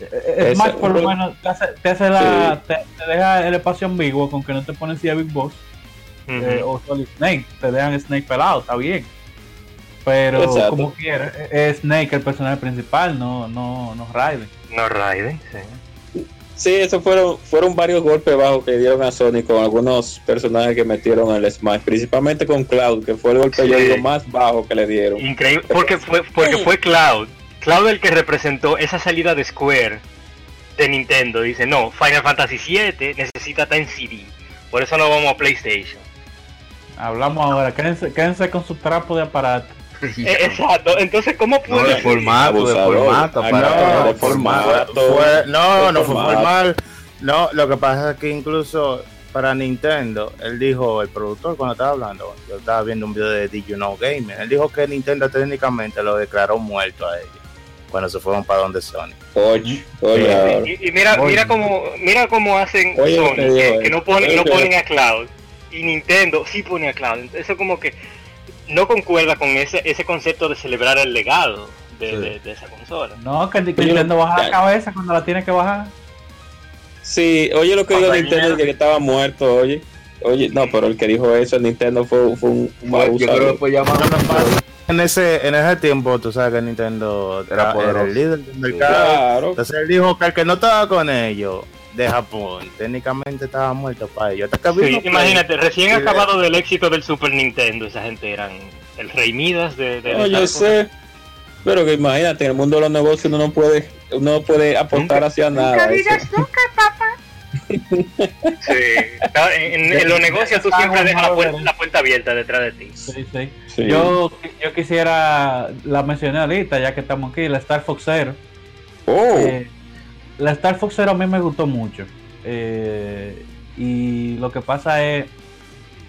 Es más, por lo menos te, hace, la, te, deja el espacio ambiguo con que no te pones si a Big Boss eh, o Solid Snake, te dejan Snake pelado, está bien. Pero como quiera, es Snake el personaje principal, no, no, no Raiden. No Raiden, sí. Sí, esos fueron, fueron varios golpes bajos que dieron a Sony con algunos personajes que metieron en el Smash, principalmente con Cloud, que fue el golpe más bajo que le dieron. Increíble, porque fue, porque fue Cloud, Cloud el que representó esa salida de Square de Nintendo. Dice, no, Final Fantasy VII necesita estar en CD, por eso no vamos a PlayStation. Hablamos ahora, quédense, quédense con su trapo de aparato. Exacto, entonces ¿cómo puede? No, de formato, de formato, para, no, formato. no, no fue mal. No, lo que pasa es que incluso para Nintendo, él dijo, el productor cuando estaba hablando, yo estaba viendo un video de Did You Know Gaming, él dijo que Nintendo técnicamente lo declaró muerto a ellos cuando se fueron para donde Sony. Oye, oye, y, mira, mira cómo, mira cómo hacen Sony, que, no ponen, no ponen a Cloud y Nintendo sí pone a Cloud. Eso como que no concuerda con ese, ese concepto de celebrar el legado de, esa consola. No, que, Nintendo baja la cabeza cuando la tiene que bajar. Sí, oye lo que dijo Nintendo que estaba muerto, oye. Oye, no, pero el que dijo eso, Nintendo fue, fue un, un Yo creo que fue llamado en ese, en ese tiempo, tú sabes que Nintendo era, era el líder del mercado. Claro. Entonces él dijo que el que no estaba con ellos de Japón. Técnicamente estaba muerto para ellos. imagínate, recién acabado del éxito del Super Nintendo, esa gente eran el rey Midas de... de yo sé. Pero que imagínate, en el mundo de los negocios uno no puede, uno no puede aportar hacia nada. Nunca digas nunca, papá. sí, en, los negocios tú siempre dejas la puerta, la puerta, abierta detrás de ti. Sí, sí. Yo, yo quisiera, la mencioné ahorita, ya que estamos aquí, la Star Fox Zero. Oh. Eh, la Star Fox Zero a mí me gustó mucho. Eh, y lo que pasa es,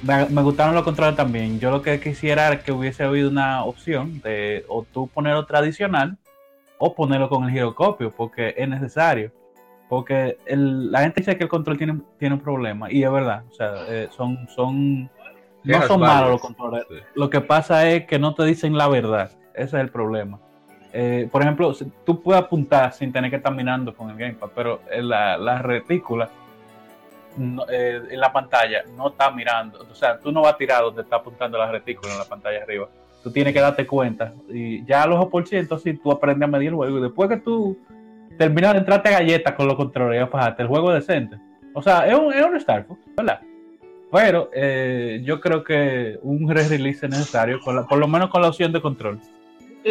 me, gustaron los controles también. Yo lo que quisiera era que hubiese habido una opción de o tú ponerlo tradicional o ponerlo con el giroscopio, porque es necesario. Porque la gente dice que el control tiene, tiene un problema, y es verdad. O sea, eh, son, son, no son malos los controles. Lo que pasa es que no te dicen la verdad. Ese es el problema. Eh, por ejemplo, tú puedes apuntar sin tener que estar mirando con el gamepad, pero la, la retícula eh, en la pantalla no está mirando. O sea, tú no vas a tirar donde está apuntando la retícula en la pantalla arriba. Tú tienes que darte cuenta. Y ya a los por ciento, sí, tú aprendes a medir el juego. Y después que tú terminas de entrarte galletas con los controles, ya el juego es decente. O sea, es un, es un Star Fox, ¿verdad? Pero eh, yo creo que un re-release es necesario, por lo menos con la opción de control.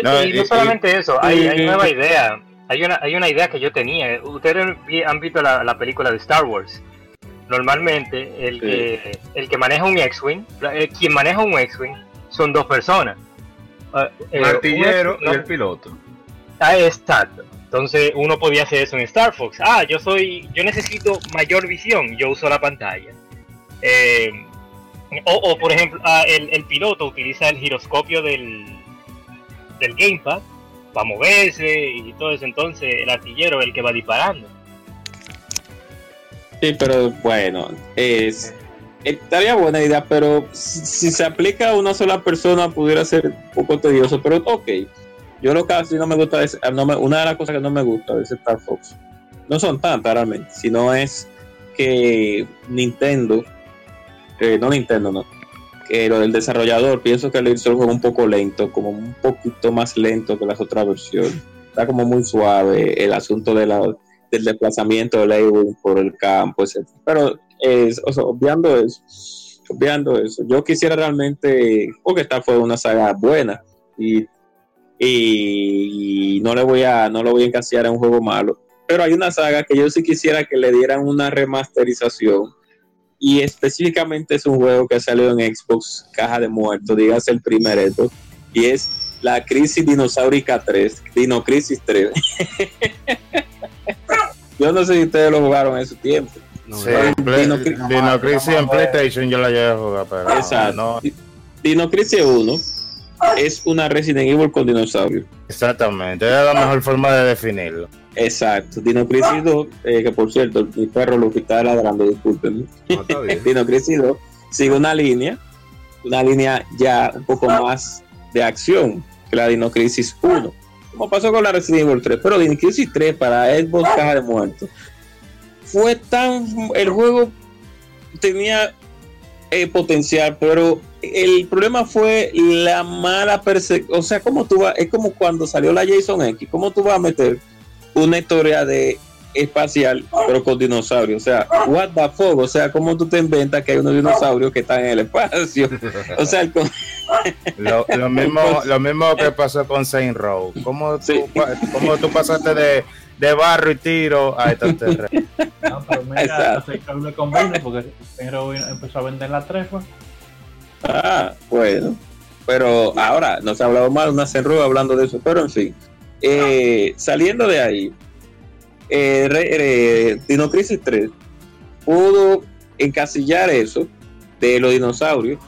No, y, no solamente eso, hay, hay nueva idea. Hay una, hay una idea que yo tenía. Ustedes han visto la, la película de Star Wars. Normalmente, el, que, el que maneja un X-Wing, eh, quien maneja un X-Wing, son dos personas. Uh, el artillero y el piloto. Ah, exacto. Entonces uno podía hacer eso en Star Fox. Ah, yo soy, yo necesito mayor visión, yo uso la pantalla. Eh, o, por ejemplo, ah, el, piloto utiliza el giroscopio del, del gamepad para moverse y todo eso. Entonces el artillero es el que va disparando. Sí, pero bueno, es, estaría buena idea, pero si, se aplica a una sola persona pudiera ser un poco tedioso, pero ok. Yo lo que casi no me gusta es, una de las cosas que no me gusta de Star Fox, no son tantas realmente, sino es que Nintendo no Nintendo, no. Que lo del desarrollador, pienso que le hizo el juego un poco lento, como un poquito más lento que las otras versiones. Está como muy suave el asunto de del desplazamiento del Ewing por el campo, etc. Pero es, obviando eso, obviando eso, yo quisiera realmente, porque esta fue una saga buena y, y, no le voy a, no lo voy a encasillar en un juego malo. Pero hay una saga que yo sí quisiera que le dieran una remasterización y específicamente es un juego que ha salido en Xbox Caja de Muertos, digas el primer esto, y es la Crisis Dinosaurica 3, Dino Crisis 3. yo no sé si ustedes lo jugaron en su tiempo. sí, Dino, Dino, Crisis en PlayStation yo la llevo a jugar, pero Exacto. No. Dino Crisis 1 es una Resident Evil con dinosaurios. Exactamente, es la mejor forma de definirlo. Exacto, Dino Crisis 2, eh, que por cierto, mi perro lo que está ladrando, disculpen. Dino Crisis 2 sigue una línea, una línea ya un poco más de acción que la Dino Crisis 1. Como pasó con la Resident Evil 3, pero Dino Crisis 3 para Xbox Caja de Muertos fue tan. El juego tenía eh, potencial, pero el problema fue la mala persecución. O sea, como tú vas, es como cuando salió la Jason X, ¿cómo tú vas a meter una historia de espacial, pero con dinosaurios. O sea, what the fuck? O sea, ¿cómo tú te inventas que hay unos dinosaurios que están en el espacio? O sea, lo, mismo, lo mismo que pasó con Saint Row. ¿Cómo tú, ¿cómo tú pasaste de, de, barro y tiro a estos terrenos? No, pero mira, no con porque Saint Row empezó a vender la trepa. Ah, bueno. Pero ahora, no se ha hablado mal una Saint Row hablando de eso, pero en fin. Eh, saliendo de ahí, eh, eh, Dino Crisis 3 pudo encasillar eso de los dinosaurios.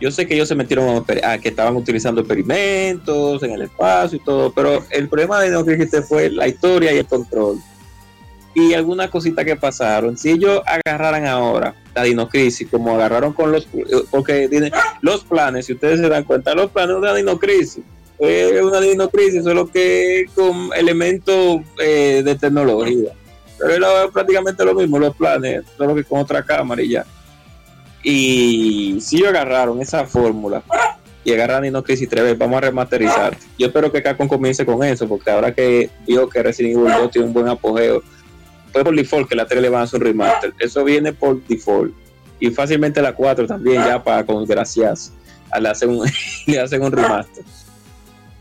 Yo sé que ellos se metieron a, que estaban utilizando experimentos en el espacio y todo, pero el problema de Dino Crisis 3 fue la historia y el control. Y algunas cositas que pasaron. Si ellos agarraran ahora la Dino Crisis, como agarraron con los. Porque los planes, si ustedes se dan cuenta, los planes de la Dino Crisis es una dinocrisis, solo que con elementos eh, de tecnología. Pero es prácticamente lo mismo, los planes, solo que con otra cámara y ya. Y si agarraron esa fórmula y agarraron Dinocrisis 3, vamos a remasterizar. Yo espero que Capcom comience con eso, porque ahora que vio que Resident Evil 2 tiene un buen apogeo, fue por default que la 3 le van a hacer un remaster. Eso viene por default. Y fácilmente la 4 también, ya para con gracias, le hacen un, le hacen un remaster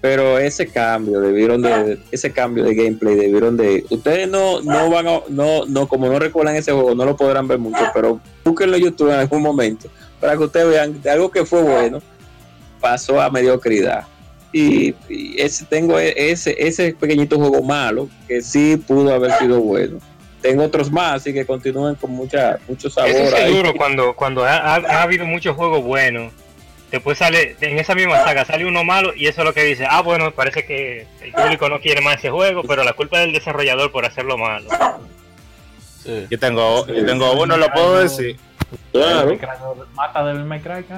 pero ese cambio debieron de ese cambio de gameplay debieron de ustedes no no van a no no como no recuerdan ese juego no lo podrán ver mucho pero búsquenlo en YouTube en algún momento para que ustedes vean de algo que fue bueno pasó a mediocridad. Y, ese tengo e, ese ese pequeñito juego malo que sí pudo haber sido bueno. Tengo otros más así que continúen con mucha mucho sabor es seguro cuando cuando ha habido muchos juegos buenos después sale, en esa misma saga sale uno malo y eso es lo que dice, ah bueno, parece que el público no quiere más ese juego, pero la culpa es del desarrollador por hacerlo malo. Yo tengo, yo tengo uno, lo puedo decir. Claro. Mata del Minecraft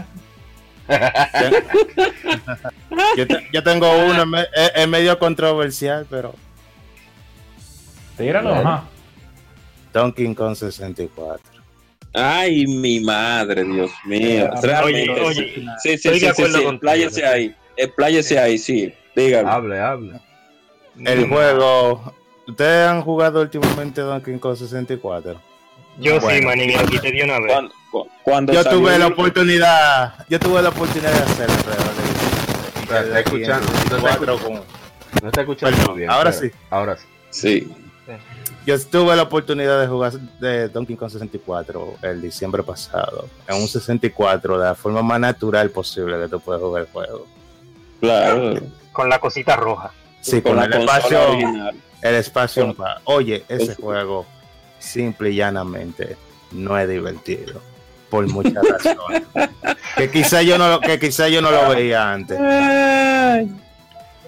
yo, yo, tengo uno, es, medio controversial, pero... Tíralo, ajá. Donkey Kong 64. Ay, mi madre, Dios mío. Oye, oye, sí, sí, sí, sí, sí, Expláyese ahí, expláyese ahí, sí, dígame. Hable, hable. El juego, ¿ustedes han jugado últimamente Donkey Kong 64? Yo sí, manín, aquí te di una vez. Cuando, yo tuve la oportunidad, yo tuve la oportunidad de hacerlo, pero está escuchando, no está escuchando bien. Ahora sí. Ahora sí. Sí. Yo tuve la oportunidad de jugar de Donkey Kong 64 el diciembre pasado, en un 64, de la forma más natural posible que tú puedes jugar el juego. Claro. Con la cosita roja. Sí, con, el espacio, el espacio. Oye, ese juego, simple y llanamente, no es divertido. Por muchas razones. que quizá yo no, que quizá yo no lo veía antes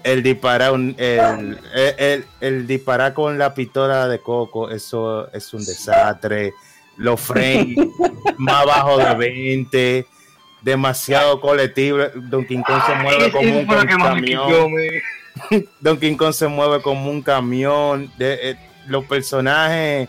el disparar el, el, el, disparar con la pistola de coco, eso es un desastre. Los frames más bajo de 20, demasiado colectivo. Don King Kong se mueve como un, camión. Don King Kong se mueve como un camión. De, eh, los personajes,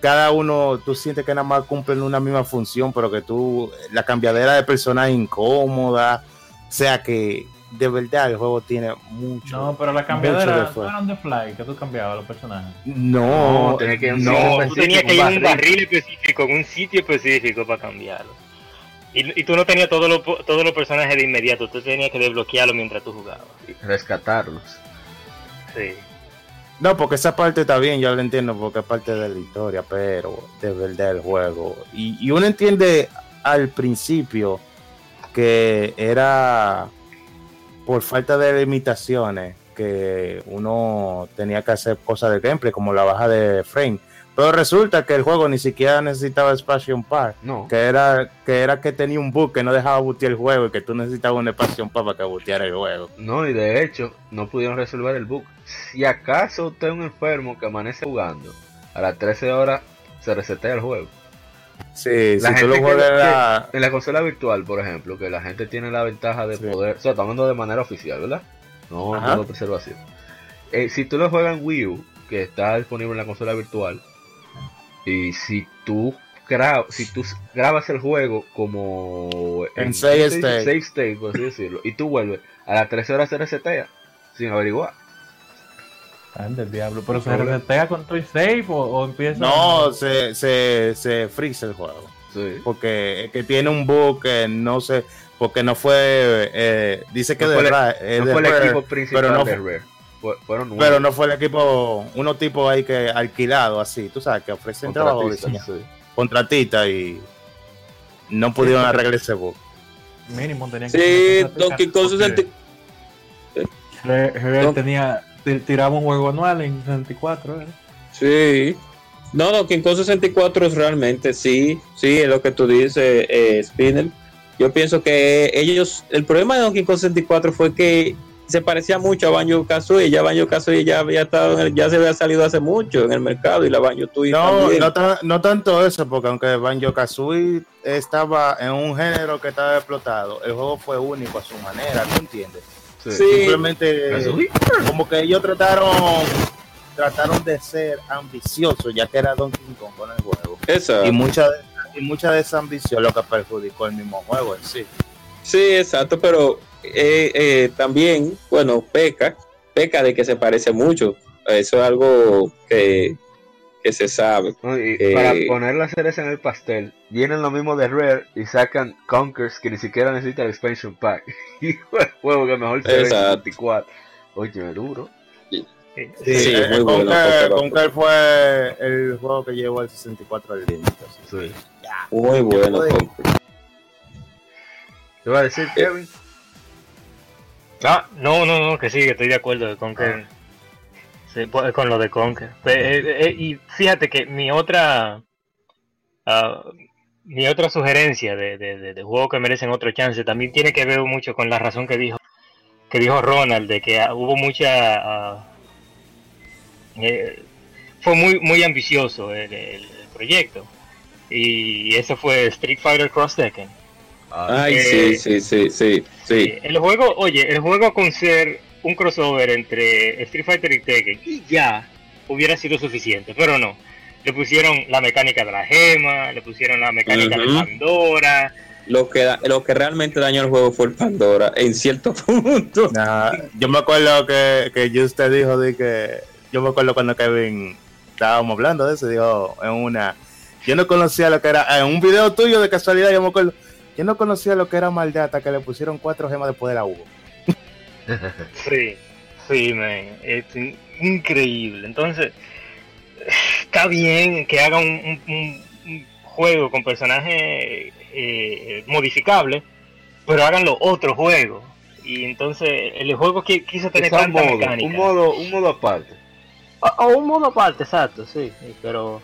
cada uno, tú sientes que nada más cumplen una misma función, pero que tú, la cambiadera de personaje incómoda. O sea que de verdad el juego tiene mucho. No, pero la cambiadera no eran de Fly, que tú cambiabas los personajes. No, no, que no tú tenías que ir a un barril específico, en un sitio específico para cambiarlo. Y, y tú no tenías todos los, todos los personajes de inmediato, tú tenías que desbloquearlos mientras tú jugabas. Rescatarlos. Sí. No, porque esa parte está bien, yo lo entiendo, porque es parte de la historia, pero de verdad el juego. Y, y uno entiende al principio que era por falta de limitaciones que uno tenía que hacer cosas de gameplay como la baja de frame. Pero resulta que el juego ni siquiera necesitaba Expansion Pack. No. Que era, que era que tenía un bug que no dejaba bootear el juego y que tú necesitabas un Expansion Pack para que booteara el juego. No, y de hecho, no pudieron resolver el bug. Si acaso usted es un enfermo que amanece jugando, a las 13 horas se resetea el juego. Sí, la gente en la consola virtual, por ejemplo, que la gente tiene la ventaja de poder, o sea, estamos hablando de manera oficial, ¿verdad? No, no preservación. Eh, si tú lo juegas en Wii U, que está disponible en la consola virtual, y si tú si tú grabas el juego como en, save, state. por así decirlo, y tú vuelves a las 13 horas se resetea sin averiguar. Anda el diablo, pero se resetea con Toy Safe o, empieza. No, se, se, se freeze el juego. Sí. Porque que tiene un bug que no sé, porque no fue. Eh, dice que no de, fue, el, no fue el equipo principal pero no, de Rare. fueron pero no fue el equipo, unos tipos ahí que alquilado así, tú sabes, que ofrecen trabajo sí. contratita y no pudieron arreglar ese bug. Mínimo tenían que. Sí, Donkey Kong 64. tenía tiramos un juego anual en 64. ¿eh? Sí. No, no, King Kong 64 es realmente, sí, sí, es lo que tú dices, eh, Spinner. Yo pienso que ellos, el problema de Donkey Kong 64 fue que se parecía mucho a Banjo Kazooie, ya Banjo Kazooie ya había estado ya se había salido hace mucho en el mercado y la Banjo Tooie no, no, no, tanto eso, porque aunque Banjo Kazooie estaba en un género que estaba explotado, el juego fue único a su manera, ¿tú entiendes? Simplemente como que ellos trataron trataron de ser ambiciosos, ya que era Donkey Kong con el juego. Y mucha y mucha de esa ambición lo que perjudicó el mismo juego en sí. Sí, exacto, pero eh, eh, también, bueno, peca, peca de que se parece mucho. Eso es algo que, que se sabe. para poner la cereza en el pastel, vienen lo mismo de Rare y sacan Conkers que ni siquiera necesita el expansion pack. y el juego que mejor se ve en 24. Oye, duro. Sí, sí, muy bueno. Conker, fue el juego que llevó el 64 al límite. Sí. Muy bueno. ¿Te va a decir, Kevin? Ah, no, no, no, que sí, que estoy de acuerdo con que pues, con lo de Conker. Eh, eh, y fíjate que mi otra ah, mi otra sugerencia de, de, juegos que merecen otro chance también tiene que ver mucho con la razón que dijo que dijo Ronald de que hubo mucha ah, eh, fue muy muy ambicioso el, proyecto y eso fue Street Fighter Cross Tekken. Ay, sí, sí, sí, sí, sí. El juego, oye, el juego con ser un crossover entre Street Fighter y Tekken y ya hubiera sido suficiente, pero no. Le pusieron la mecánica de la gema, le pusieron la mecánica de Pandora. Lo que, lo que realmente dañó el juego fue el Pandora, en cierto punto. yo me acuerdo que, que usted dijo de que. Yo me acuerdo cuando Kevin estábamos hablando de eso, dijo en una yo no conocía lo que era. En un video tuyo de casualidad, yo me acuerdo. Yo no conocía lo que era maldad hasta que le pusieron cuatro gemas de poder a Hugo. Sí, sí, man. Es increíble. Entonces, está bien que haga un, juego con personajes eh, modificables, pero háganlo otro juego. Y entonces el juego que quiso tener tanta modo, mecánica. Un modo, un modo aparte. O, un modo aparte, exacto, sí, pero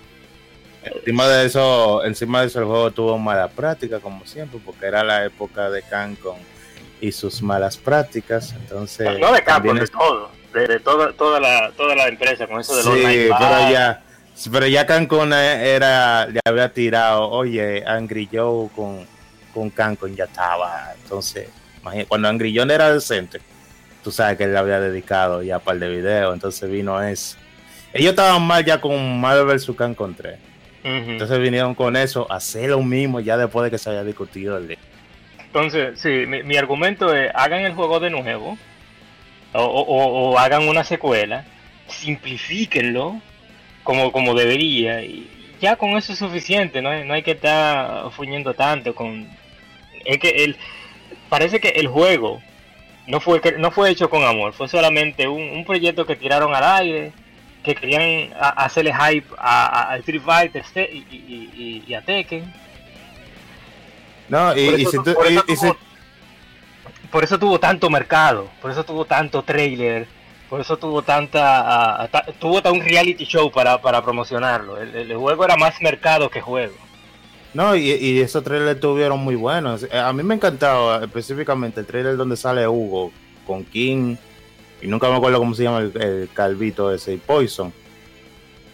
Encima de eso, encima de eso el juego tuvo mala práctica como siempre, porque era la época de Cancon y sus malas prácticas. Entonces, no de Cancon, de todo, de, toda, toda la toda la empresa con eso de los Sí, pero ya, pero ya Cancon era, le había tirado, oye, Angry Joe con, con Cancon ya estaba. Entonces, cuando Angry Joe era decente, tú sabes que él le había dedicado ya un par de videos, entonces vino eso. Ellos estaban mal ya con Marvel vs. Cancon 3. Entonces vinieron con eso, hacer lo mismo ya después de que se haya discutido el Entonces, sí, mi, argumento es, hagan el juego de nuevo, o, hagan una secuela, simplifíquenlo como, como debería, y ya con eso es suficiente, no no hay que estar fuñendo tanto con... Es que el, parece que el juego no fue, no fue hecho con amor, fue solamente un, un proyecto que tiraron al aire, que querían hacerle hype a, Street Fighter y, a Tekken. No, y, por, eso, tuvo, tanto mercado, por eso tuvo tanto trailer, por eso tuvo tanta tuvo un reality show para, promocionarlo. El, juego era más mercado que juego. No, y, y esos trailers tuvieron muy buenos. A mí me encantaba específicamente el trailer donde sale Hugo con King y nunca me acuerdo cómo se llama el, calvito ese, Poison.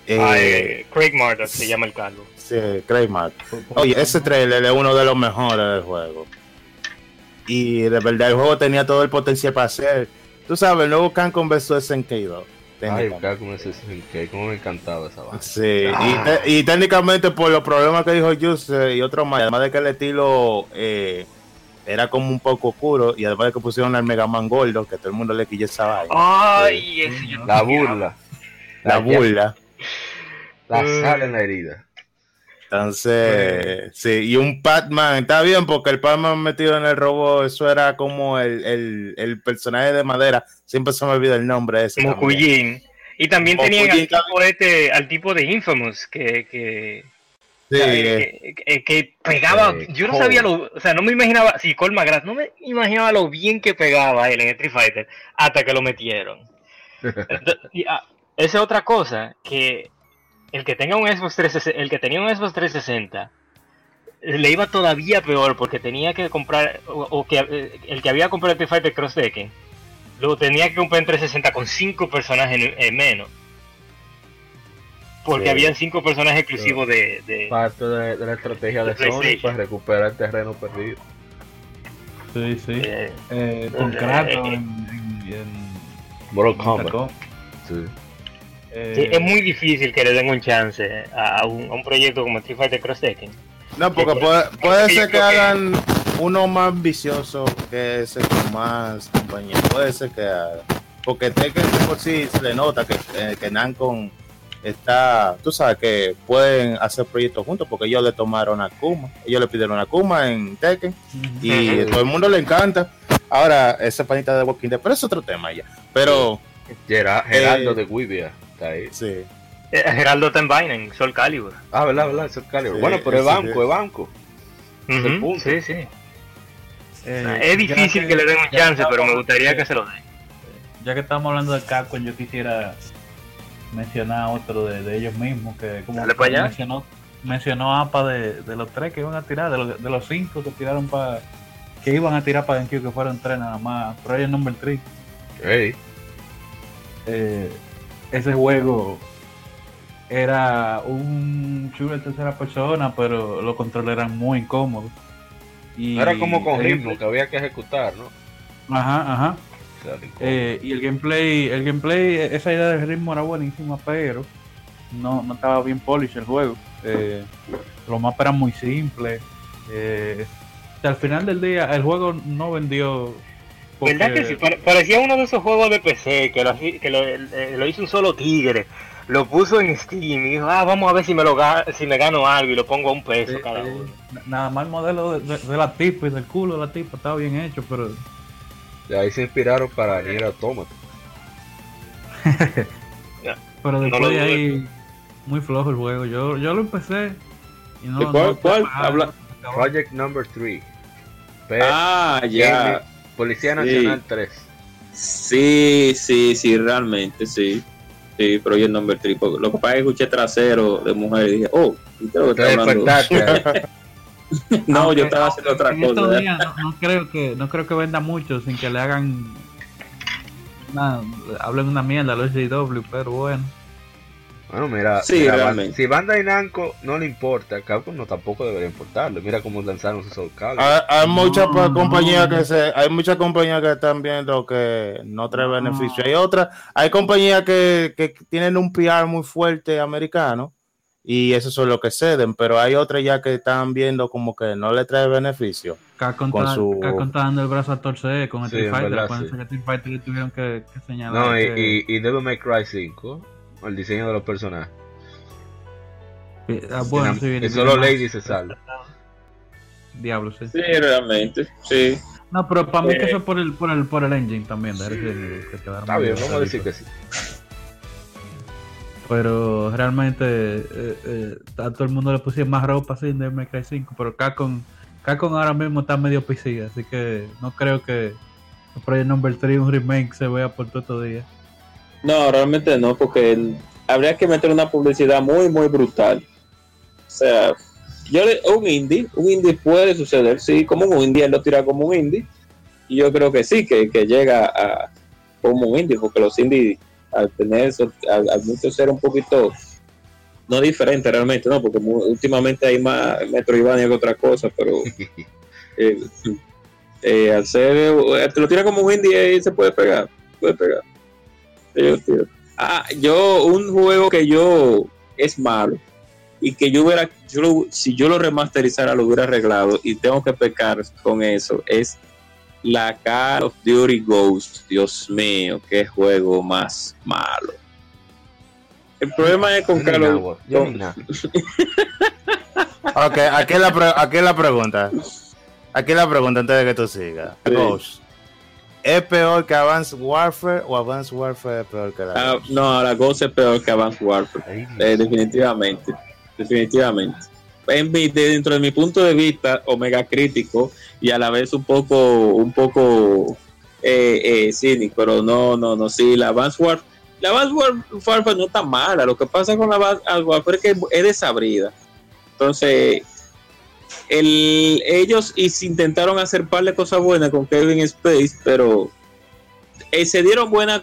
Ah, eh, Craig Martin se llama el calvo. Sí, Craig Martin. Oye, ese trailer es uno de los mejores del juego. Y de verdad el juego tenía todo el potencial para hacer. Tú sabes, el nuevo Cancun vs SNK 2. Ay, Cancun vs SNK, como me encantaba esa base. Sí, ah. y, técnicamente por los problemas que dijo Juse y otro más, además de que el estilo eh, era como un poco oscuro y además de que pusieron al Mega Man gordo, que todo el mundo le quilla esa vaina. Ay, la burla. La, burla. La sal en la herida. Entonces, sí, y un Batman, está bien porque el Batman metido en el robo, eso era como el, el, personaje de madera, siempre se me olvida el nombre ese. Mokujin. Y también tenían al tipo, este, al tipo de Infamous, que, que que, pegaba, yo no sabía lo, o sea, no me imaginaba, sí, Cole McGrath, no me imaginaba lo bien que pegaba él en Street Fighter hasta que lo metieron. Ah, esa es otra cosa, que el que tenga un Xbox 360, el que tenía un Xbox 360 le iba todavía peor porque tenía que comprar, o, que eh, el que había comprado Street Fighter Cross Tekken, lo tenía que comprar en 360 con 5 personajes en menos porque habían cinco personajes exclusivos de, Parte de, la estrategia de, Sony para recuperar el terreno perdido. Sí, sí. Eh, eh, con Kratos eh, en, en, Mortal Kombat. Sí. Es muy difícil que le den un chance a, un, proyecto como Street Fighter Cross Tekken. No, porque puede, puede ser que hagan uno más ambicioso que ese con más compañía. Puede ser que hagan. Porque Tekken por sí se le nota que, que con está, tú sabes que pueden hacer proyectos juntos porque ellos le tomaron a Kuma, ellos le pidieron a Kuma en Tekken y todo el mundo le encanta. Ahora, esa panita de Walking Dead, pero es otro tema ya. Pero. Geraldo eh, de Guivia está ahí. Sí. Eh, Geraldo está en Soul Calibur. Ah, verdad, verdad, Soul Calibur. bueno, pero es banco, es banco. Sí, sí. Eh, es difícil que, le den un chance, pero me gustaría que se lo den. Ya que estamos hablando de Capcom, yo quisiera mencionar otro de, ellos mismos que como mencionó mencionó APA de, de, los tres que iban a tirar, de, los cinco que tiraron para que iban a tirar para GameCube que fueron tres nada más, Project Number 3. Eh, ese juego era un shooter de tercera persona, pero los controles eran muy incómodos. Y era como con ritmo que había que ejecutar, ¿no? Ajá, ajá. Eh, y el gameplay, el gameplay, esa idea del ritmo era buenísima, pero no, no estaba bien polish el juego. Eh, los mapas eran muy simples. Eh, al final del día el juego no vendió. ¿Verdad que sí? Parecía uno de esos juegos de PC que lo, que lo, hizo un solo tigre lo puso en Steam y dijo, ah, vamos a ver si me lo si me gano algo y lo pongo a un peso cada uno. Nada más el modelo de, la tipa y del culo de la tipa estaba bien hecho, pero... De ahí se inspiraron para Nier Automata. pero después de ahí, muy flojo el juego. Yo, yo lo empecé y no... ¿Cuál? cuál? Habla... Project Number 3. ah, ya. Policía Nacional 3. Sí, sí, sí, realmente, sí. Sí, Project Number 3. Lo que pasa es que escuché trasero de mujer y dije, oh, creo que está no, yo estaba haciendo otra cosa. no, creo que, no creo que venda mucho sin que le hagan. Una, hablen una mierda a los JW, pero bueno. Bueno, mira, sí, si Bandai Namco no le importa, Capcom no tampoco debería importarle. Mira cómo lanzaron esos cables. Hay, muchas compañías que se, hay muchas compañías que están viendo que no trae beneficio. Hay otras, hay compañías que, que tienen un PR muy fuerte americano y eso es lo que ceden, pero hay otras ya que están viendo como que no le trae beneficio. Capcom con su... dando el brazo a torcer con el Street Fighter, sí. Street Fighter le tuvieron que, señalar. No, y, y, Devil May Cry 5 el diseño de los personajes. Ah, bueno, y solo Lady se salva. Diablo, sí. Sí, realmente, sí. No, pero para mí que eso es por el, por el, por el engine también. De que Está bien, vamos a decir que sí. Pero realmente eh, eh, a todo el mundo le pusieron más ropa así en Devil 5, pero Capcom, Capcom ahora mismo está medio piscida, así que no creo que Project Number 3 un remake se vea por todo estos días. No, realmente no, porque habría que meter una publicidad muy, muy brutal. O sea, yo un indie, un indie puede suceder, sí, como un indie, él lo tira como un indie. Y yo creo que sí, que, llega a como un indie, porque los indies, al tener eso, al, mucho ser un poquito, no diferente realmente, no, porque últimamente hay más Metroidvania que otra cosa, pero eh, eh, al ser, eh, te lo tira como un indie, ahí se puede pegar, puede pegar. Ah, yo, un juego que yo es malo y que yo hubiera, yo si yo lo remasterizara, lo hubiera arreglado y tengo que pecar con eso, es la Call of Duty Ghost. Dios mío, qué juego más malo. El problema es con Call of Duty. ok, aquí es la, aquí la pregunta. Aquí es la pregunta antes de que tú sigas. Ghost. ¿Es peor que Advanced Warfare o Advanced Warfare es peor que la ah, No, la Ghost es peor que Advanced Warfare. Eh, definitivamente. Definitivamente. En dentro de mi punto de vista, omega crítico y a la vez un poco, un poco eh, eh, cínico, pero no, no, no, sí, la Advanced Warfare, la Advanced Warfare no está mala. Lo que pasa con la Advanced Warfare es que es desabrida. Entonces, el, ellos intentaron hacer par de cosas buenas con Kevin Space, pero eh, se dieron buenas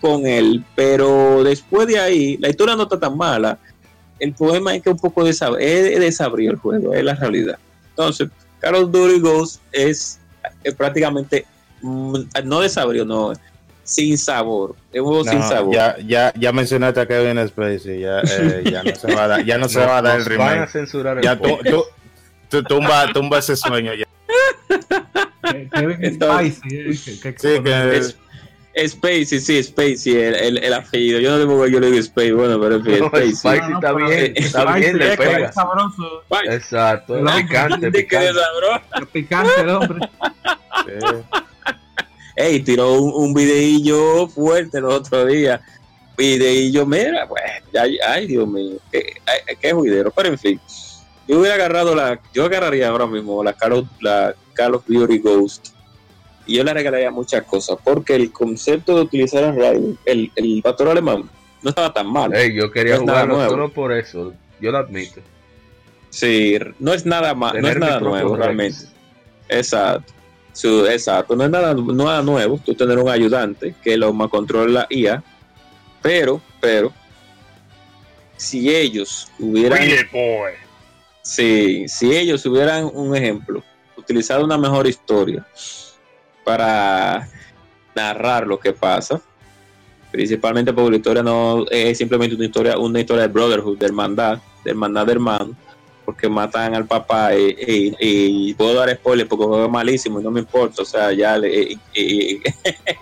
con él, pero después de ahí, la historia no está tan mala. El problema es que un poco desabrió el juego, es la realidad. Entonces, Carol Duty Ghost es, prácticamente, mm, no desabrió, no, sin sabor. Es un juego sin sabor. Ya, ya, ya mencionaste a Kevin Spacey, ya, eh, ya no se va a dar, ya no se va a dar el remake. ya tú, tú, tumba, tumba ese sueño ya. Spacey. sí, que, Spacey, sí, Spacey, el, el, el, apellido. Yo no sé por qué yo le digo Spacey, bueno, pero es Spacey. Spacey está bien, está bien, le pega. sabroso. Exacto, es picante, picante. picante el hombre. Ey, tiró un, un videillo fuerte el otro día. Videillo, mira, pues, ay, ay Dios mío, qué, qué juidero, pero en fin yo hubiera agarrado la, yo agarraría ahora mismo la Call of, la Call of Duty Ghost y yo le regalaría muchas cosas porque el concepto de utilizar el, el, el patrón alemán no estaba tan mal. yo quería jugarlo solo por eso, yo lo admito. Sí, no es nada más, no es nada nuevo realmente. Exacto. exacto, no es nada, nada nuevo tú tener un ayudante que lo más controla la IA, pero, pero, si ellos hubieran si, si ellos hubieran, un ejemplo, utilizado una mejor historia para narrar lo que pasa, principalmente porque la historia no es simplemente una historia, una historia de brotherhood, de hermandad, de hermandad de hermanos, porque matan al papá y, puedo dar spoiler porque el juego es malísimo y no me importa, o sea, ya le, y,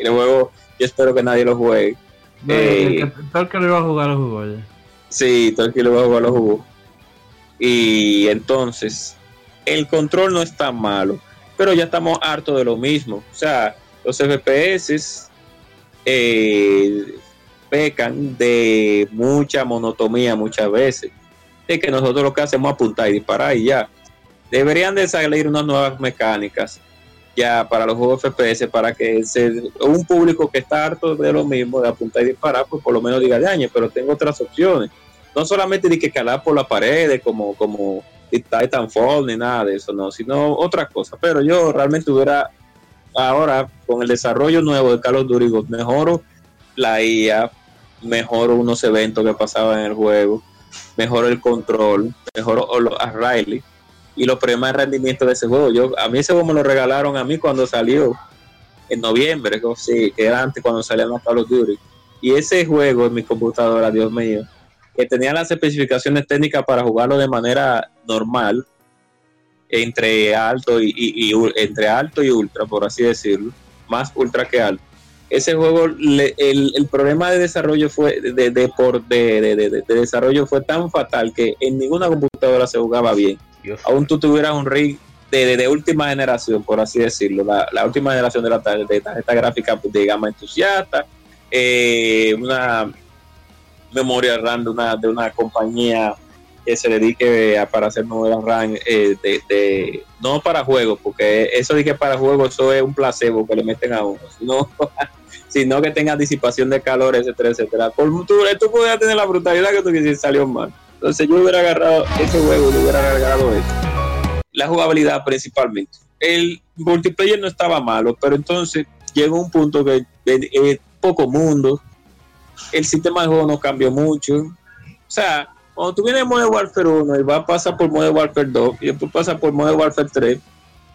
luego yo espero que nadie lo juegue. Eh, todo el que lo iba a jugar lo jugó ya. Sí, todo el que lo iba a jugar lo jugó. Y entonces, el control no es tan malo, pero ya estamos hartos de lo mismo. O sea, los FPS eh, pecan de mucha monotomía muchas veces. De que nosotros lo que hacemos es apuntar y disparar y ya. Deberían de salir unas nuevas mecánicas ya para los juegos FPS para que un público que está harto de lo mismo, de apuntar y disparar, pues por lo menos diga daño, pero tengo otras opciones. No solamente de que calar por la pared como, como Titanfall ni nada de eso, no, sino otras cosas. Pero yo realmente hubiera, ahora con el desarrollo nuevo de Carlos Durigo, mejoro la IA, mejoro unos eventos que pasaban en el juego, mejoro el control, mejoro a Riley y los problemas de rendimiento de ese juego. Yo, a mí ese juego me lo regalaron a mí cuando salió en noviembre, que era antes cuando salían los Call of. Y ese juego en mi computadora, Dios mío, que tenía las especificaciones técnicas para jugarlo de manera normal, entre alto y, entre alto y ultra, por así decirlo, más ultra que alto. Ese juego, el, problema de desarrollo fue de, de, por, de, de, desarrollo fue tan fatal que en ninguna computadora se jugaba bien aún tú tuvieras un rig de, última generación, por así decirlo, la, última generación de la de tarjeta gráfica de gama entusiasta, eh, una memoria RAM de una, de una compañía que se dedique a, para hacer memoria RAM eh, de, no para juegos, porque eso de para juegos eso es un placebo que le meten a uno, sino, sino que tenga disipación de calor, etcétera, etcétera. Por, tú, tú podías tener la brutalidad que tú quisieras salió mal. Entonces yo hubiera agarrado ese juego, yo hubiera agarrado eso. La jugabilidad principalmente. El multiplayer no estaba malo, pero entonces llegó un punto que es poco mundo. El sistema de juego no cambió mucho. O sea, cuando tú vienes de Modern Warfare 1 y vas a pasar por Modern Warfare 2 y después pasas por Modern Warfare 3,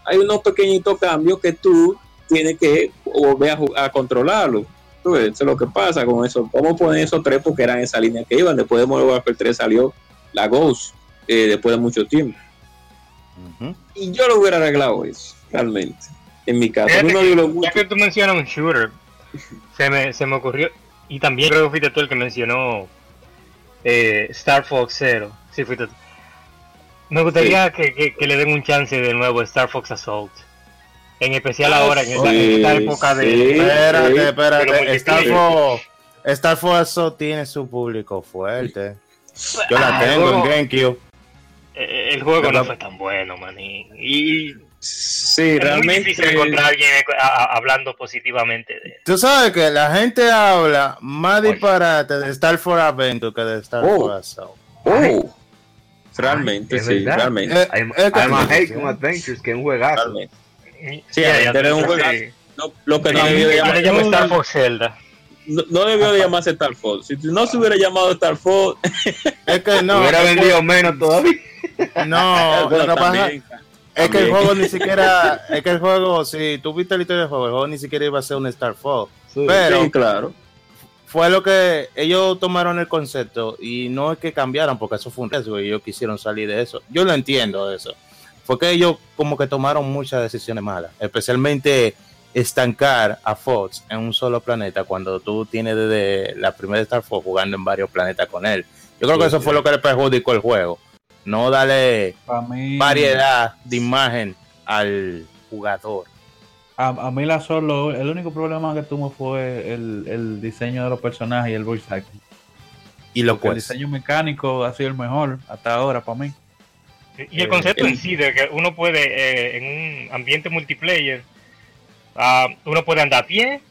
hay unos pequeñitos cambios que tú tienes que volver a, a controlarlo eso es lo que pasa con eso. Vamos a poner esos tres porque eran esa línea que iban. Después de Modern Warfare 3 salió la Ghost eh, después de mucho tiempo. Y yo lo hubiera arreglado eso, realmente. En mi caso. ya que tú mencionas un shooter, se me, se me ocurrió. Y también creo que fuiste tú el que mencionó eh, Star Fox Zero. Sí, fuiste tú. Me gustaría que, que, que, le den un chance de nuevo a Star Fox Assault. En especial ahora, en esta, época de. espérate, espérate. Star Fox, eso tiene su público fuerte. Yo la ah, tengo en GameCube. Eh, el juego no fue tan bueno, man. Y, sí, realmente. Es difícil encontrar a alguien hablando positivamente de Tú sabes que la gente habla más disparate de Star Fox Adventure que de Star oh. Assault. Oh. Realmente, sí, realmente. Además, Hate Adventures, que es un juegazo. Sí, ya, un juego. No, lo que no debió de llamarse Star Fox Zelda. No, debió de llamarse Star Fox. Si no se hubiera llamado Star Fox, es que no. Hubiera vendido menos todavía. No, lo que pasa es que el juego ni siquiera. Es que el juego, si tú viste la historia del juego, el juego ni siquiera iba a ser un Star Fox. pero, claro. Fue lo que ellos tomaron el concepto y no es que cambiaran, porque eso fue un riesgo y ellos quisieron salir de eso. Yo lo entiendo eso porque ellos como que tomaron muchas decisiones malas, especialmente estancar a Fox en un solo planeta cuando tú tienes desde la primera Star Fox jugando en varios planetas con él. Yo creo que eso fue lo que le perjudicó el juego. No darle variedad de imagen al jugador. A, mí la solo, el único problema que tuvo fue el, diseño de los personajes y el voice acting. Y lo El diseño mecánico ha sido el mejor hasta ahora para mí. Y el concepto en sí de que uno puede, eh, en un ambiente multiplayer, uh, uno puede andar a pie,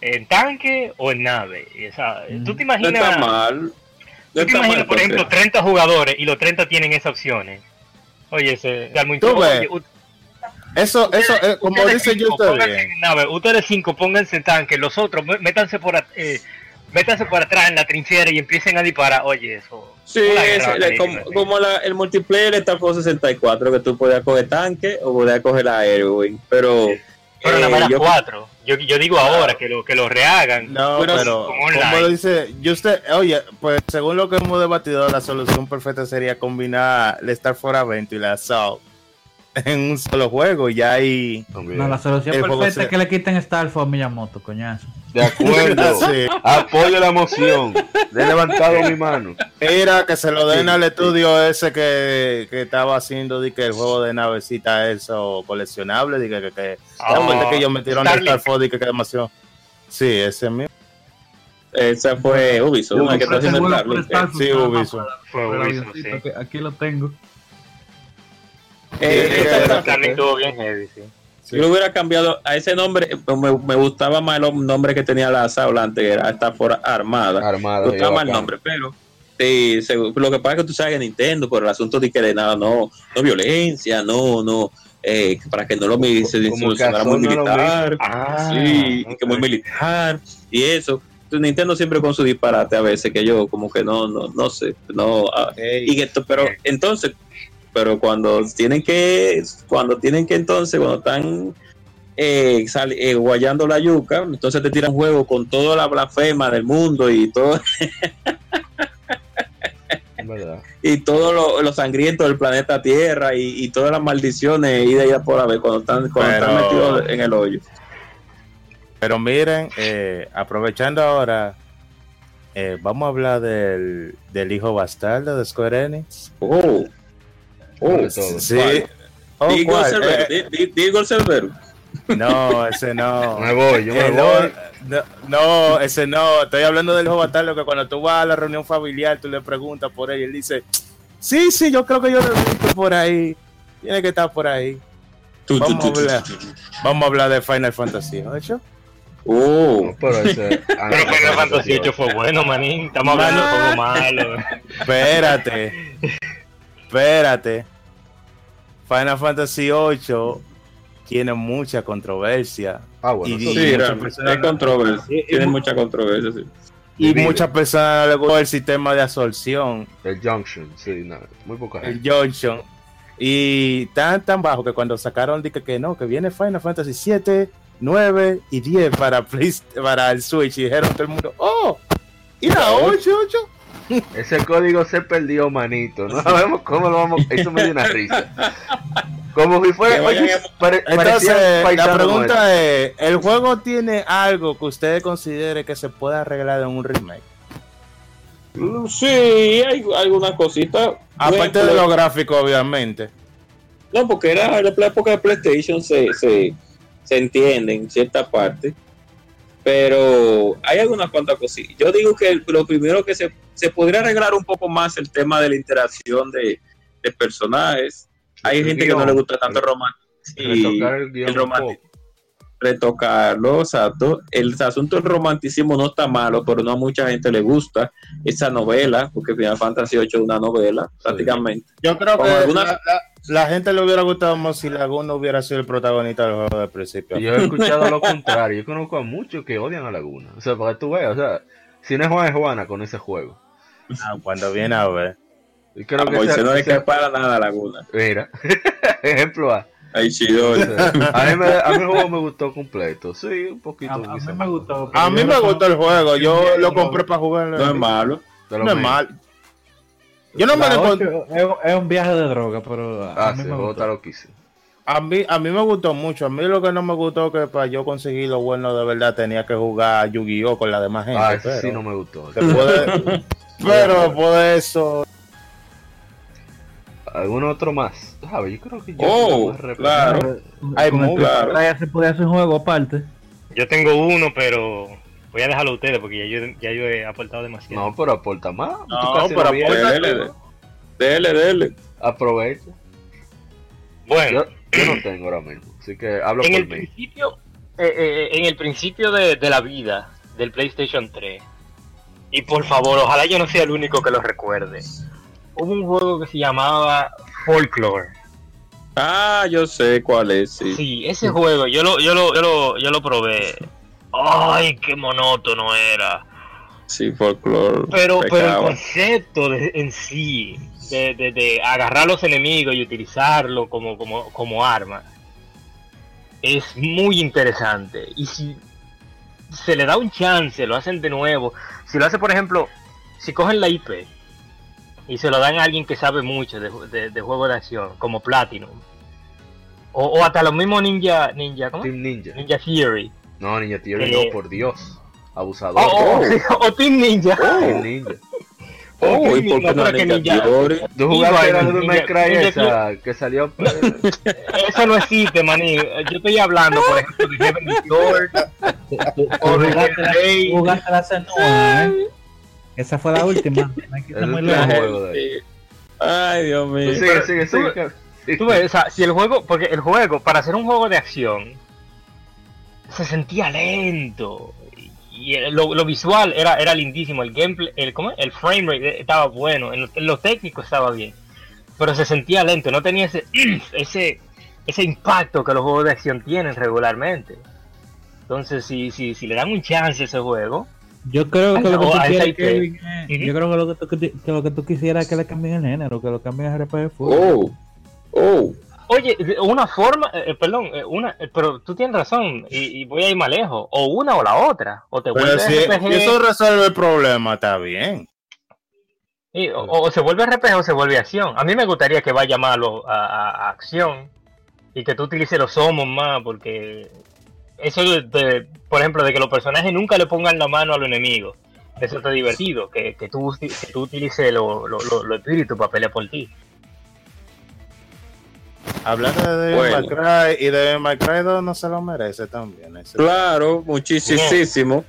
en tanque o en nave. ¿Tú te imaginas? No está mal. ¿Tú te imaginas, por ejemplo, 30 jugadores y los 30 tienen esas opciones? Oye, ese muy eso, eso, eh, como dice yo Ustedes cinco pónganse tanque, los otros métanse por, eh, métanse por atrás en la trinchera y empiecen a disparar. Oye, eso. Sí, como, el multiplayer de Star Fox 64, que tú podías coger tanque o podías coger la Airwing, pero... Pero nada más yo, cuatro. Yo, yo digo ahora que lo que lo rehagan. No, pero, como lo dice, yo usted, oye, pues según lo que hemos debatido, la solución perfecta sería combinar el Star Fox Adventure y la Assault en un solo juego. Ya hay. No, la solución perfecta es que le quiten Starfall a Miyamoto, coñazo. De acuerdo. Apoyo la moción. Le he levantado mi mano. Mira, que se lo den al estudio ese que, que, estaba haciendo de que el juego de navecita eso coleccionable. De que, que, oh, que ellos metieron Starfall y que, que demasiado. Sí, ese mismo. Esa fue Ubisoft, Ubisoft. que está haciendo el Sí, Ubisoft. Aquí lo tengo. Eh, estuvo bien heavy, sí. Yo lo hubiera cambiado a ese nombre, me, me, gustaba más el nombre que tenía la Saula antes, que era esta por Armada. Armada. Me gustaba más el nombre, pero sí, lo que pasa es que tú sabes que Nintendo, por el asunto de que de nada, no, no violencia, no, no, eh, para que no lo me se, muy militar, ah, sí, que muy militar y eso. Nintendo siempre con su disparate a veces que yo como que no no no sé no ah, y esto pero entonces pero cuando tienen que, cuando tienen que entonces, cuando están eh, eh, guayando la yuca, entonces te tiran juego con toda la blasfema del mundo y todo. y todo lo, sangriento del planeta Tierra y, todas las maldiciones y de allá por ver cuando están, cuando están metidos en el hoyo. Pero miren, eh, aprovechando ahora, eh, vamos a hablar del, del hijo bastardo de Square Enix. Oh. Oh, sí. Oh, Digo Cervero. No, ese no. me voy, yo me eh, voy. No, ese no. Estoy hablando del lo que cuando tú vas a la reunión familiar, tú le preguntas por él y él dice, sí, sí, yo creo que yo lo he visto por ahí. Tiene que estar por ahí. Vamos, a, hablar, vamos a hablar de Final Fantasy ¿8? Uh, pero, ese, pero Final Fantasy VIII fue bueno, manín. Estamos hablando de juego malo. Espérate. Espérate. Final Fantasy VIII tiene mucha controversia. Ah, bueno, y, sí, hay controversia. Tiene mucha controversia, sí. Y, muchas personas le gusta el sistema de absorción. El Junction, sí, muy poca El Junction. Y tan tan bajo que cuando sacaron dije que no, que viene Final Fantasy 7, 9 y 10 para, para el Switch y dijeron todo el mundo, oh, ¿y la 8, 8? Ese código se perdió, manito. No sabemos cómo lo vamos. Eso me dio una risa. Como si fuera. Entonces, la pregunta es: ¿el juego tiene algo que ustedes considere que se pueda arreglar en un remake? Mm, sí, hay algunas cositas. Aparte de lo gráfico, obviamente. No, porque era la época de PlayStation, se, se, se entiende en cierta parte pero hay algunas cuantas cositas. Yo digo que lo primero que se, se podría arreglar un poco más el tema de la interacción de, personajes. Hay gente que no le gusta tanto el, romántico. Retocarlo, exacto. El asunto del romanticismo no está malo, pero no a mucha gente le gusta esa novela, porque Final Fantasy VIII es una novela, prácticamente. Yo creo que la gente le hubiera gustado más si Laguna hubiera sido el protagonista del juego del principio. Yo he escuchado lo contrario. Yo conozco a muchos que odian a Laguna. O sea, para que tú veas, o sea, si no es Juan es Juana con ese juego. Ah, cuando viene a ver. Y creo que ese, no es que para nada Laguna. Mira, ejemplo A. Ahí chido. a, mí me, a mí el juego me gustó completo. Sí, un poquito. A, mí me gustó. A mí me gustó el juego. Yo lo compré para jugar. No es malo. No es malo. Yo no me lo es, un viaje de droga, pero a, ah, mí me gustó. Lo A mí, a mí me gustó mucho. A mí lo que no me gustó que para yo conseguir lo bueno de verdad tenía que jugar Yu-Gi-Oh con la demás gente. Ah, sí no me gustó. pero por eso. ¿Algún otro más? Yo creo que yo oh, claro. Hay muy claro. Ya se puede hacer un juego aparte. Yo tengo uno, pero Voy a dejarlo a ustedes porque ya yo, ya yo he aportado demasiado. No, pero aporta más. No, pero aporta. Dele, dele, dele. Aprovecha. Bueno. Yo, no tengo ahora mismo, así que hablo en por el mí. Principio, eh, eh, en el principio de, de la vida del PlayStation 3, y por favor, ojalá yo no sea el único que lo recuerde, hubo un juego que se llamaba Folklore. Ah, yo sé cuál es, sí. Sí, ese juego, yo lo, yo lo, yo lo, yo lo probé ¡Ay, qué monótono era! Sí, folclore. Pero, pero el concepto en sí, de, de, agarrar a los enemigos y utilizarlo como, como, como arma, es muy interesante. Y si se le da un chance, lo hacen de nuevo. Si lo hace, por ejemplo, si cogen la IP y se lo dan a alguien que sabe mucho de, de, de juego de acción, como Platinum, O, hasta los mismos Ninja, Ninja, ¿cómo? Team Ninja. Ninja Theory. No, Ninja Theory no, eh, por Dios. Abusador. Oh, oh, o Team Ninja. Team Ninja. Oh, ¿y por qué no Ninja Theory? Tú jugaste la de May Cry esa que salió. Eso no existe, maní. Yo estoy hablando, por ejemplo, de Heaven George. O de Jugaste la Senua, ¿eh? Esa fue la última. Ay, Dios mío. Sigue, sigue, sigue. Tú ves, o sea, si el juego, porque el juego, para hacer un juego de acción, se sentía lento. Y lo, visual era, era lindísimo, el gameplay, el, ¿cómo? el frame rate estaba bueno, en lo, técnico estaba bien, pero se sentía lento, no tenía ese, ese, ese impacto que los juegos de acción tienen regularmente. Entonces, si, si, si le dan un chance a ese juego, yo creo que lo que tú quieres que, yo creo que lo que tú, que lo que tú quisieras es que le cambien el género, que lo cambien a RPG Oh. Oh. Oye, una forma, eh, eh, perdón, eh, una, pero tú tienes razón y, voy a ir más lejos, o una o la otra, o te vuelve si RPG... eso resuelve el problema, está bien. o, se vuelve RPG o se vuelve acción. A mí me gustaría que vaya más a, acción y que tú utilices los somos más, porque eso de, por ejemplo, de que los personajes nunca le pongan la mano a los enemigos, eso está divertido, que, que, tú, que tú utilices los lo, lo, espíritus para pelear por ti. Hablando de Devil May y de May Cry 2 no se lo merece también. claro, muchísimo.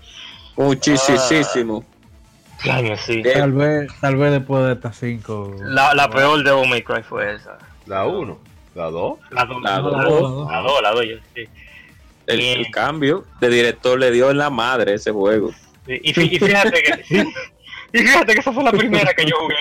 Muchísimo. Claro, sí. Tal vez, tal vez después de estas 5. La, la peor de May Cry fue esa. ¿La 1? ¿La 2? La 2. La 2, la 2, la 2, sí. El, el, cambio de director le dio en la madre ese juego. y, fíjate que, y fíjate que esa fue la primera que yo jugué.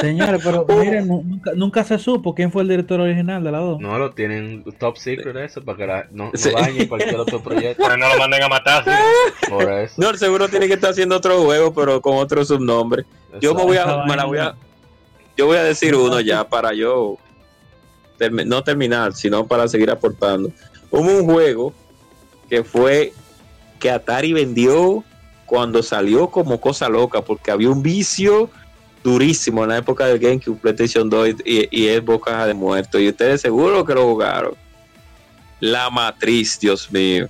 Señores, pero miren, nunca, nunca, se supo quién fue el director original de la 2. No, lo tienen top secret eso, para que no, no dañe cualquier otro proyecto. Pero no lo manden a matar. Por eso. No, seguro tiene que estar haciendo otro juego, pero con otro subnombre. Yo me voy a, me la voy a, yo voy a decir uno ya para yo no terminar, sino para seguir aportando. Hubo un juego que fue que Atari vendió cuando salió como cosa loca, porque había un vicio durísimo en la época del GameCube, PlayStation 2 y, y es Boca de Muerto. Y ustedes seguro que lo jugaron. La Matriz, Dios mío.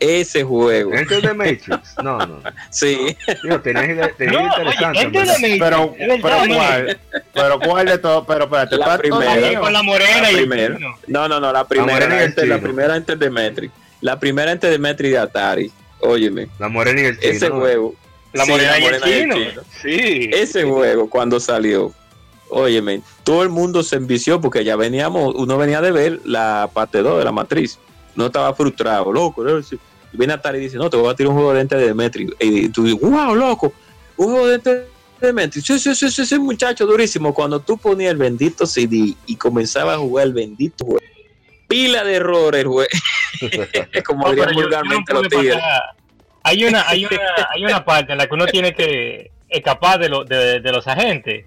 Ese juego. ¿Este de Matrix? No, no. Sí. tenés, interesante. pero, pero, ¿cuál? Pero ¿cuál de todo? Pero espérate, la primera. Con la morena y No, no, no, la primera. La, entre, la primera antes de Metric. La primera antes de Metric de Atari. Óyeme. La morena y el chino. Ese juego. La morena, y, el chino. Sí. Ese juego cuando salió. Óyeme, todo el mundo se envició porque ya veníamos, uno venía de ver la parte 2 de la matriz. No estaba frustrado, loco. Y viene Atari y dice, no, te voy a tirar un juego de ente de Demetri. Y tú dices, wow, loco, un juego de ente de Demetri. Sí, sí, sí, sí, sí, muchacho durísimo. Cuando tú ponías el bendito CD y comenzabas a jugar el bendito juego, pila de errores, güey. Como no, dirían vulgarmente los tigres. Hay una, hay, una, hay una parte en la que uno tiene que escapar de, lo, de, de los agentes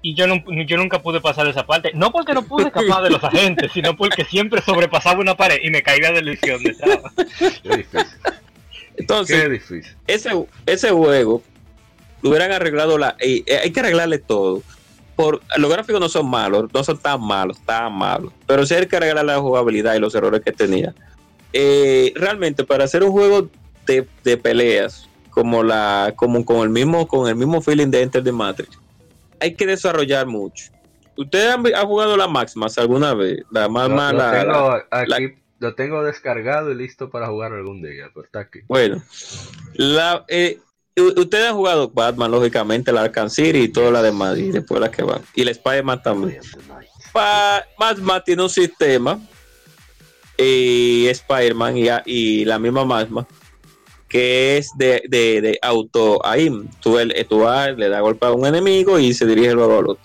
y yo, no, yo nunca pude pasar esa parte. No porque no pude escapar de los agentes, sino porque siempre sobrepasaba una pared y me caía de ilusión de estaba. Entonces, Ese, ese juego lo hubieran arreglado la. Eh, hay que arreglarle todo. Por, los gráficos no son malos, no son tan malos, tan malos. Pero sí hay que arreglar la jugabilidad y los errores que tenía. Eh, realmente, para hacer un juego de, de peleas como la, como con el mismo, con el mismo feeling de Enter the Matrix hay que desarrollar mucho. ¿Ustedes han, jugado la Maximas alguna vez? La más mala. Lo, aquí, lo tengo descargado y listo para jugar algún día, pero está aquí. Bueno, la, eh, ustedes han jugado Batman, lógicamente, la Arkham City y toda la demás, y después la que van. Y el Spider-Man también. Batman tiene un sistema, y Spider-Man y, y la misma Magma que es de, de, de auto aim. Tú, el, tú vas, le das golpe a un enemigo y se dirige luego al otro.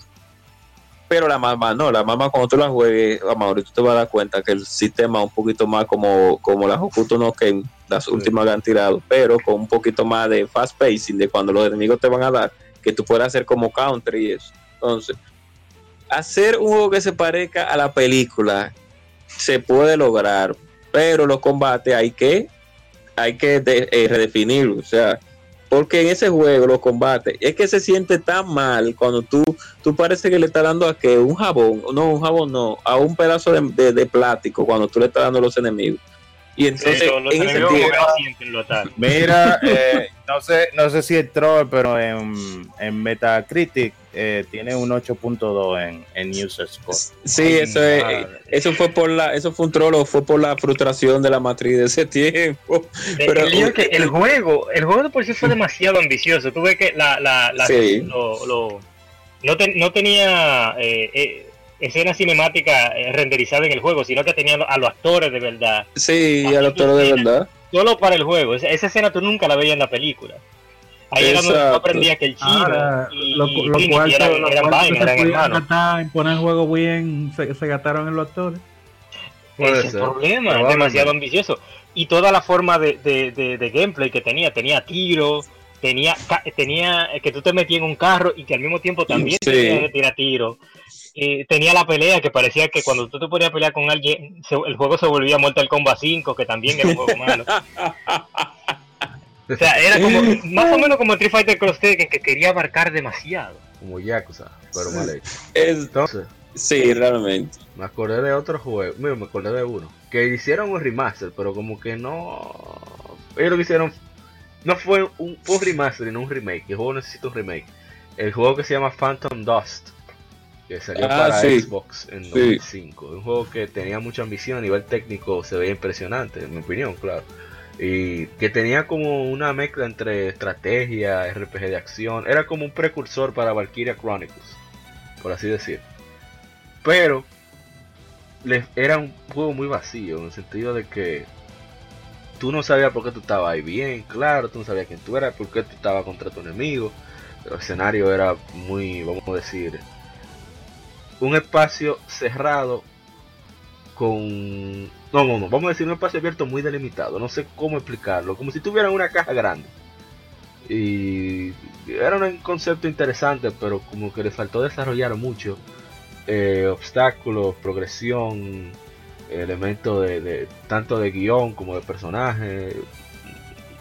Pero la mamá no, la mamá cuando tú la juegues, tú te vas a dar cuenta que el sistema es un poquito más como, como las Hokuto no Ken, las últimas que han tirado, pero con un poquito más de fast pacing, de cuando los enemigos te van a dar, que tú puedas hacer como counter y eso. Entonces, hacer un juego que se parezca a la película se puede lograr, pero los combates hay que hay que eh, redefinirlo. O sea, porque en ese juego los combates es que se siente tan mal cuando tú tú parece que le estás dando a que un jabón no un jabón no a un pedazo de, de, plástico cuando tú le estás dando a los enemigos y entonces en ese mira eh, no sé no sé si es troll pero en, en Metacritic eh, tiene un 8.2 en, en user score. Sí, eso, eso fue por la, eso fue un troll fue por la frustración de la matriz de ese tiempo. Eh, Pero, el, que el juego, el juego de por sí fue demasiado ambicioso. Tuve que la, la, la lo, lo, no, no, tenía eh, escena cinemática renderizada en el juego, sino que tenía a los actores de verdad. Sí, a los actores de verdad. Solo para el juego. Esa, esa escena tú nunca la veías en la película. Ahí era donde aprendía que el chino y, lo, cual, eran, eran vainas, eran hermanos. En poner el juego bien, se, se gastaron en los actores. Ese es el problema, es demasiado ambicioso. Y toda la forma de, de, de, de gameplay que tenía, tenía tiro, tenía, tenía que tú te metías en un carro y que al mismo tiempo también sí. tenías que tirar tiro. Eh, tenía la pelea que parecía que cuando tú te ponías a pelear con alguien, se, el juego se volvía Mortal Kombat 5, que también era un juego malo. O sea, era como, más o menos como Street Fighter Cross Tekken que quería abarcar demasiado. Como Yakuza, pero mal hecho. Entonces, sí, realmente. Me acordé de otro juego, mira, me acordé de uno, que hicieron un remaster, pero como que no... Ellos lo que hicieron no fue un, fue un remaster, no un remake. El juego necesita un remake. El juego que se llama Phantom Dust, que salió ah, para Xbox en 2005. Un juego que tenía mucha ambición a nivel técnico, se veía impresionante, en mi opinión, claro y que tenía como una mezcla entre estrategia, RPG de acción, era como un precursor para Valkyria Chronicles, por así decir. Pero era un juego muy vacío, en el sentido de que tú no sabías por qué tú estabas ahí bien, claro, tú no sabías quién tú eras, por qué tú estabas contra tu enemigo. El escenario era muy, vamos a decir, un espacio cerrado con no, no, no, vamos a decir un espacio abierto muy delimitado, no sé cómo explicarlo, como si tuvieran una caja grande. Y era un concepto interesante, pero como que le faltó desarrollar mucho eh, obstáculos, progresión, elementos de, tanto de guion como de personaje,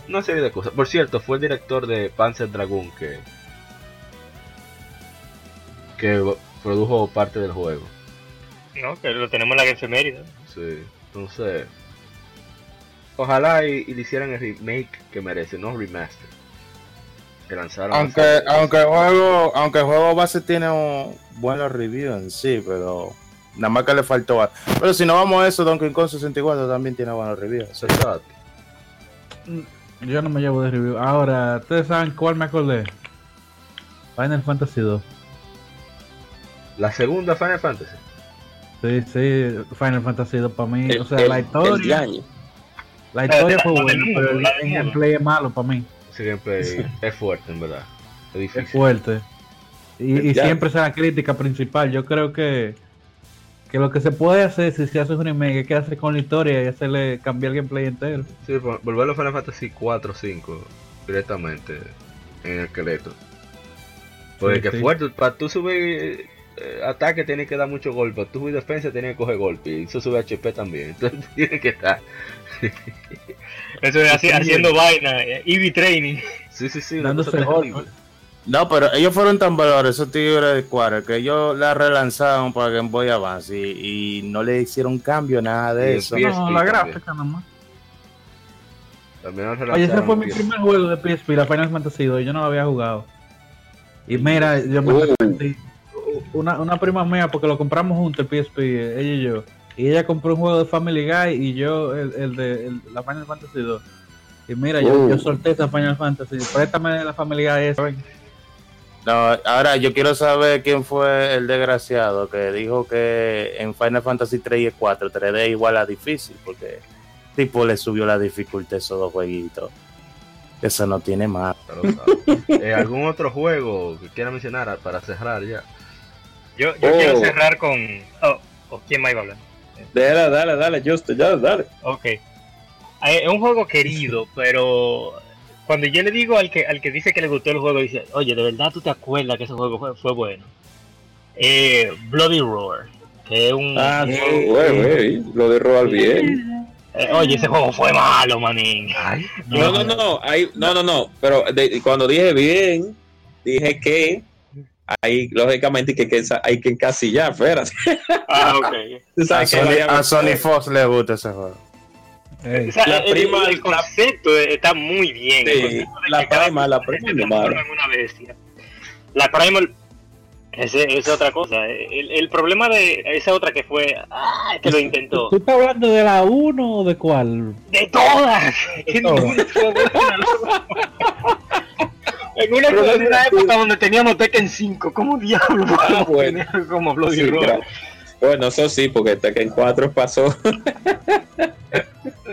una serie de cosas. Por cierto, fue el director de Panzer Dragoon que, que produjo parte del juego. No, que lo tenemos en la efeméride. Sí. Entonces, ojalá y, le hicieran el remake que merece, no remaster. Que lanzaron. Aunque, aunque el juego, aunque el juego base tiene un buenos reviews en sí, pero nada más que le faltó. Pero si no vamos a eso, Donkey Kong 64 también tiene buenos reviews. Mm, yo no me llevo de review. Ahora, ¿ustedes saben cuál me acordé? Final Fantasy 2. La segunda Final Fantasy. Sí, sí, Final Fantasy 2 para mí. o sea, la historia. La historia fue buena, pero el, gameplay es malo para mí. Ese gameplay es fuerte, en verdad. Es, difícil. es fuerte. Y, y siempre es la crítica principal. Yo creo que, que lo que se puede hacer si se hace un remake es que hace con la historia y hacerle cambiar el gameplay entero. Sí, volverlo a Final Fantasy 4 o 5 directamente en el esqueleto. Porque que fuerte, para tú subir eh, ataque tiene que dar mucho golpe, tu defensa tiene que coger golpe, y eso sube HP también, entonces tiene que estar. eso es así, haciendo vaina, EV training. Sí, sí, sí, No, pero ellos fueron tan valores, esos tigres de Square, que ellos la relanzaron para Game Boy Advance y, y no le hicieron cambio, nada de eso. No, la gráfica nomás. Oye, ese fue mi primer juego de PSP, la Final Fantasy 2, yo no lo había jugado. Y mira, yo me uh una, una prima mía, porque lo compramos juntos el PSP, ella y yo. Y ella compró un juego de Family Guy y yo el, el de la Final Fantasy 2. Y mira, yo, yo uh. solté esa Final Fantasy. Préstame la Family Guy esa. No, ahora yo quiero saber quién fue el desgraciado que dijo que en Final Fantasy 3 y 4 3D igual a difícil, porque tipo le subió la dificultad a esos dos jueguitos. Eso no tiene más. Eh, ¿Algún otro juego que quiera mencionar para cerrar ya? Yo, yo quiero oh. cerrar con. Oh, oh, ¿Quién más iba a hablar? Dale, dale, dale, Justo, ya, dale. Ok. Es un juego querido, pero cuando yo le digo al que al que dice que le gustó el juego, dice, oye, ¿de verdad tú te acuerdas que ese juego fue, fue bueno? Eh, Bloody Roar, que es un... Ah, sí, güey, Bloody Roar bien. Eh, oye, ese juego fue malo, manín. no, no, no, no, no, no, pero cuando dije bien, dije que hay lógicamente que, que hay que encasillar, espérate. Ah, ok. a, Sony, Fox le gusta ese juego. la prima, el, concepto está muy bien. la, prima, la prima, es una bestia. La Primal ese es otra cosa. El, el, problema de esa otra que fue ah, que lo intentó. ¿Tú estás hablando de la 1 o de cuál? De todas. en una, época donde teníamos Tekken 5, ¿cómo diablos ah, bueno. como Bloody sí, Roar? Bueno, eso sí, porque Tekken 4 pasó.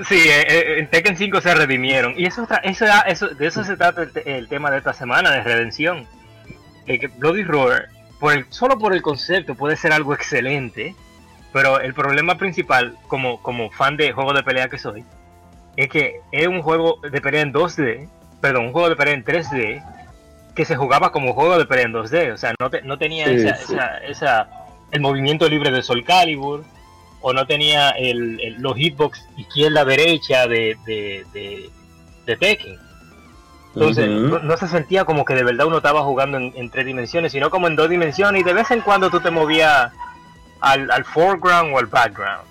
sí, eh, eh, en Tekken 5 se redimieron. Y eso, eso, eso, de eso se trata el, el tema de esta semana, de redención. que Bloody Roar por solo por el concepto puede ser algo excelente, pero el problema principal, como, como fan de juego de pelea que soy, es que es un juego de pelea en 2D, perdón, un juego de pelea en 3D, que se jugaba como juego de en 2D, o sea, no, no tenía esa, Esa, el movimiento libre de Soul Calibur, o no tenía el, los hitbox izquierda-derecha de, de, de, de Tekken. Entonces, no, se sentía como que de verdad uno estaba jugando en, tres dimensiones, sino como en dos dimensiones y de vez en cuando tú te movías al, al foreground o al background.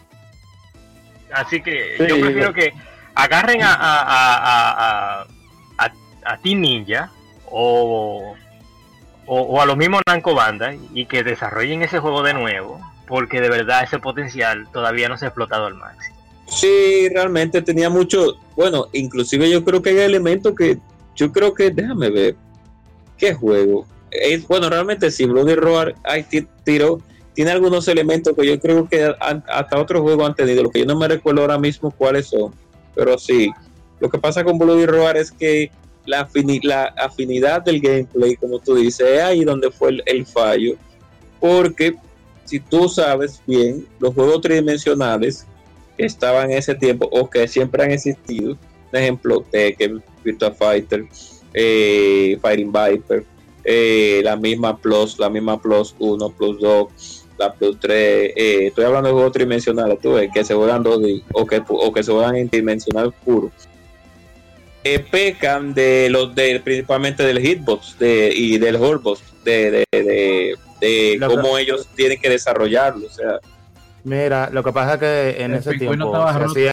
Así que yo prefiero que agarren a, a, a, a, Team Ninja o, o, a los mismos Namco Banda y que desarrollen ese juego de nuevo, porque de verdad ese potencial todavía no se ha explotado al máximo. Sí, realmente tenía mucho, bueno, inclusive yo creo que hay elementos que yo creo que, déjame ver, ¿qué juego? Es, bueno, realmente sí, Bloody Roar hay tiro, tiene algunos elementos que yo creo que hasta otros juegos han tenido, lo que yo no me recuerdo ahora mismo cuáles son, pero sí, lo que pasa con Bloody Roar es que la, afinidad del gameplay, como tú dices, es ahí donde fue el, fallo, porque si tú sabes bien, los juegos tridimensionales que estaban en ese tiempo o que siempre han existido, por ejemplo, Tekken, Virtua Fighter, eh, Fighting Viper, eh, la misma Plus, la misma Plus 1, Plus 2, la Plus 3. Eh, estoy hablando de juegos tridimensionales, tú ves, que se juegan 2D o que, o que se juegan en dimensional puro. Pecan de los de principalmente del hitbox de, y del holdbox de, de, de, de cómo ellos tienen que desarrollarlo. O sea, Mira, lo que pasa es que en ese tiempo se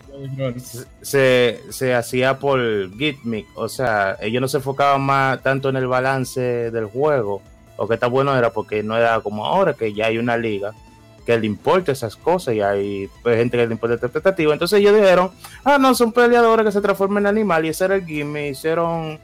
hacía, se, por Gitmic, o sea, ellos no se enfocaban más tanto en el balance del juego, lo que está bueno era porque no era como ahora que ya hay una liga que le importa esas cosas y hay pues, gente que le importa el expectativa. Entonces ellos dijeron, ah, no, son peleadores que se transforman en animal y ese era el gimmick, hicieron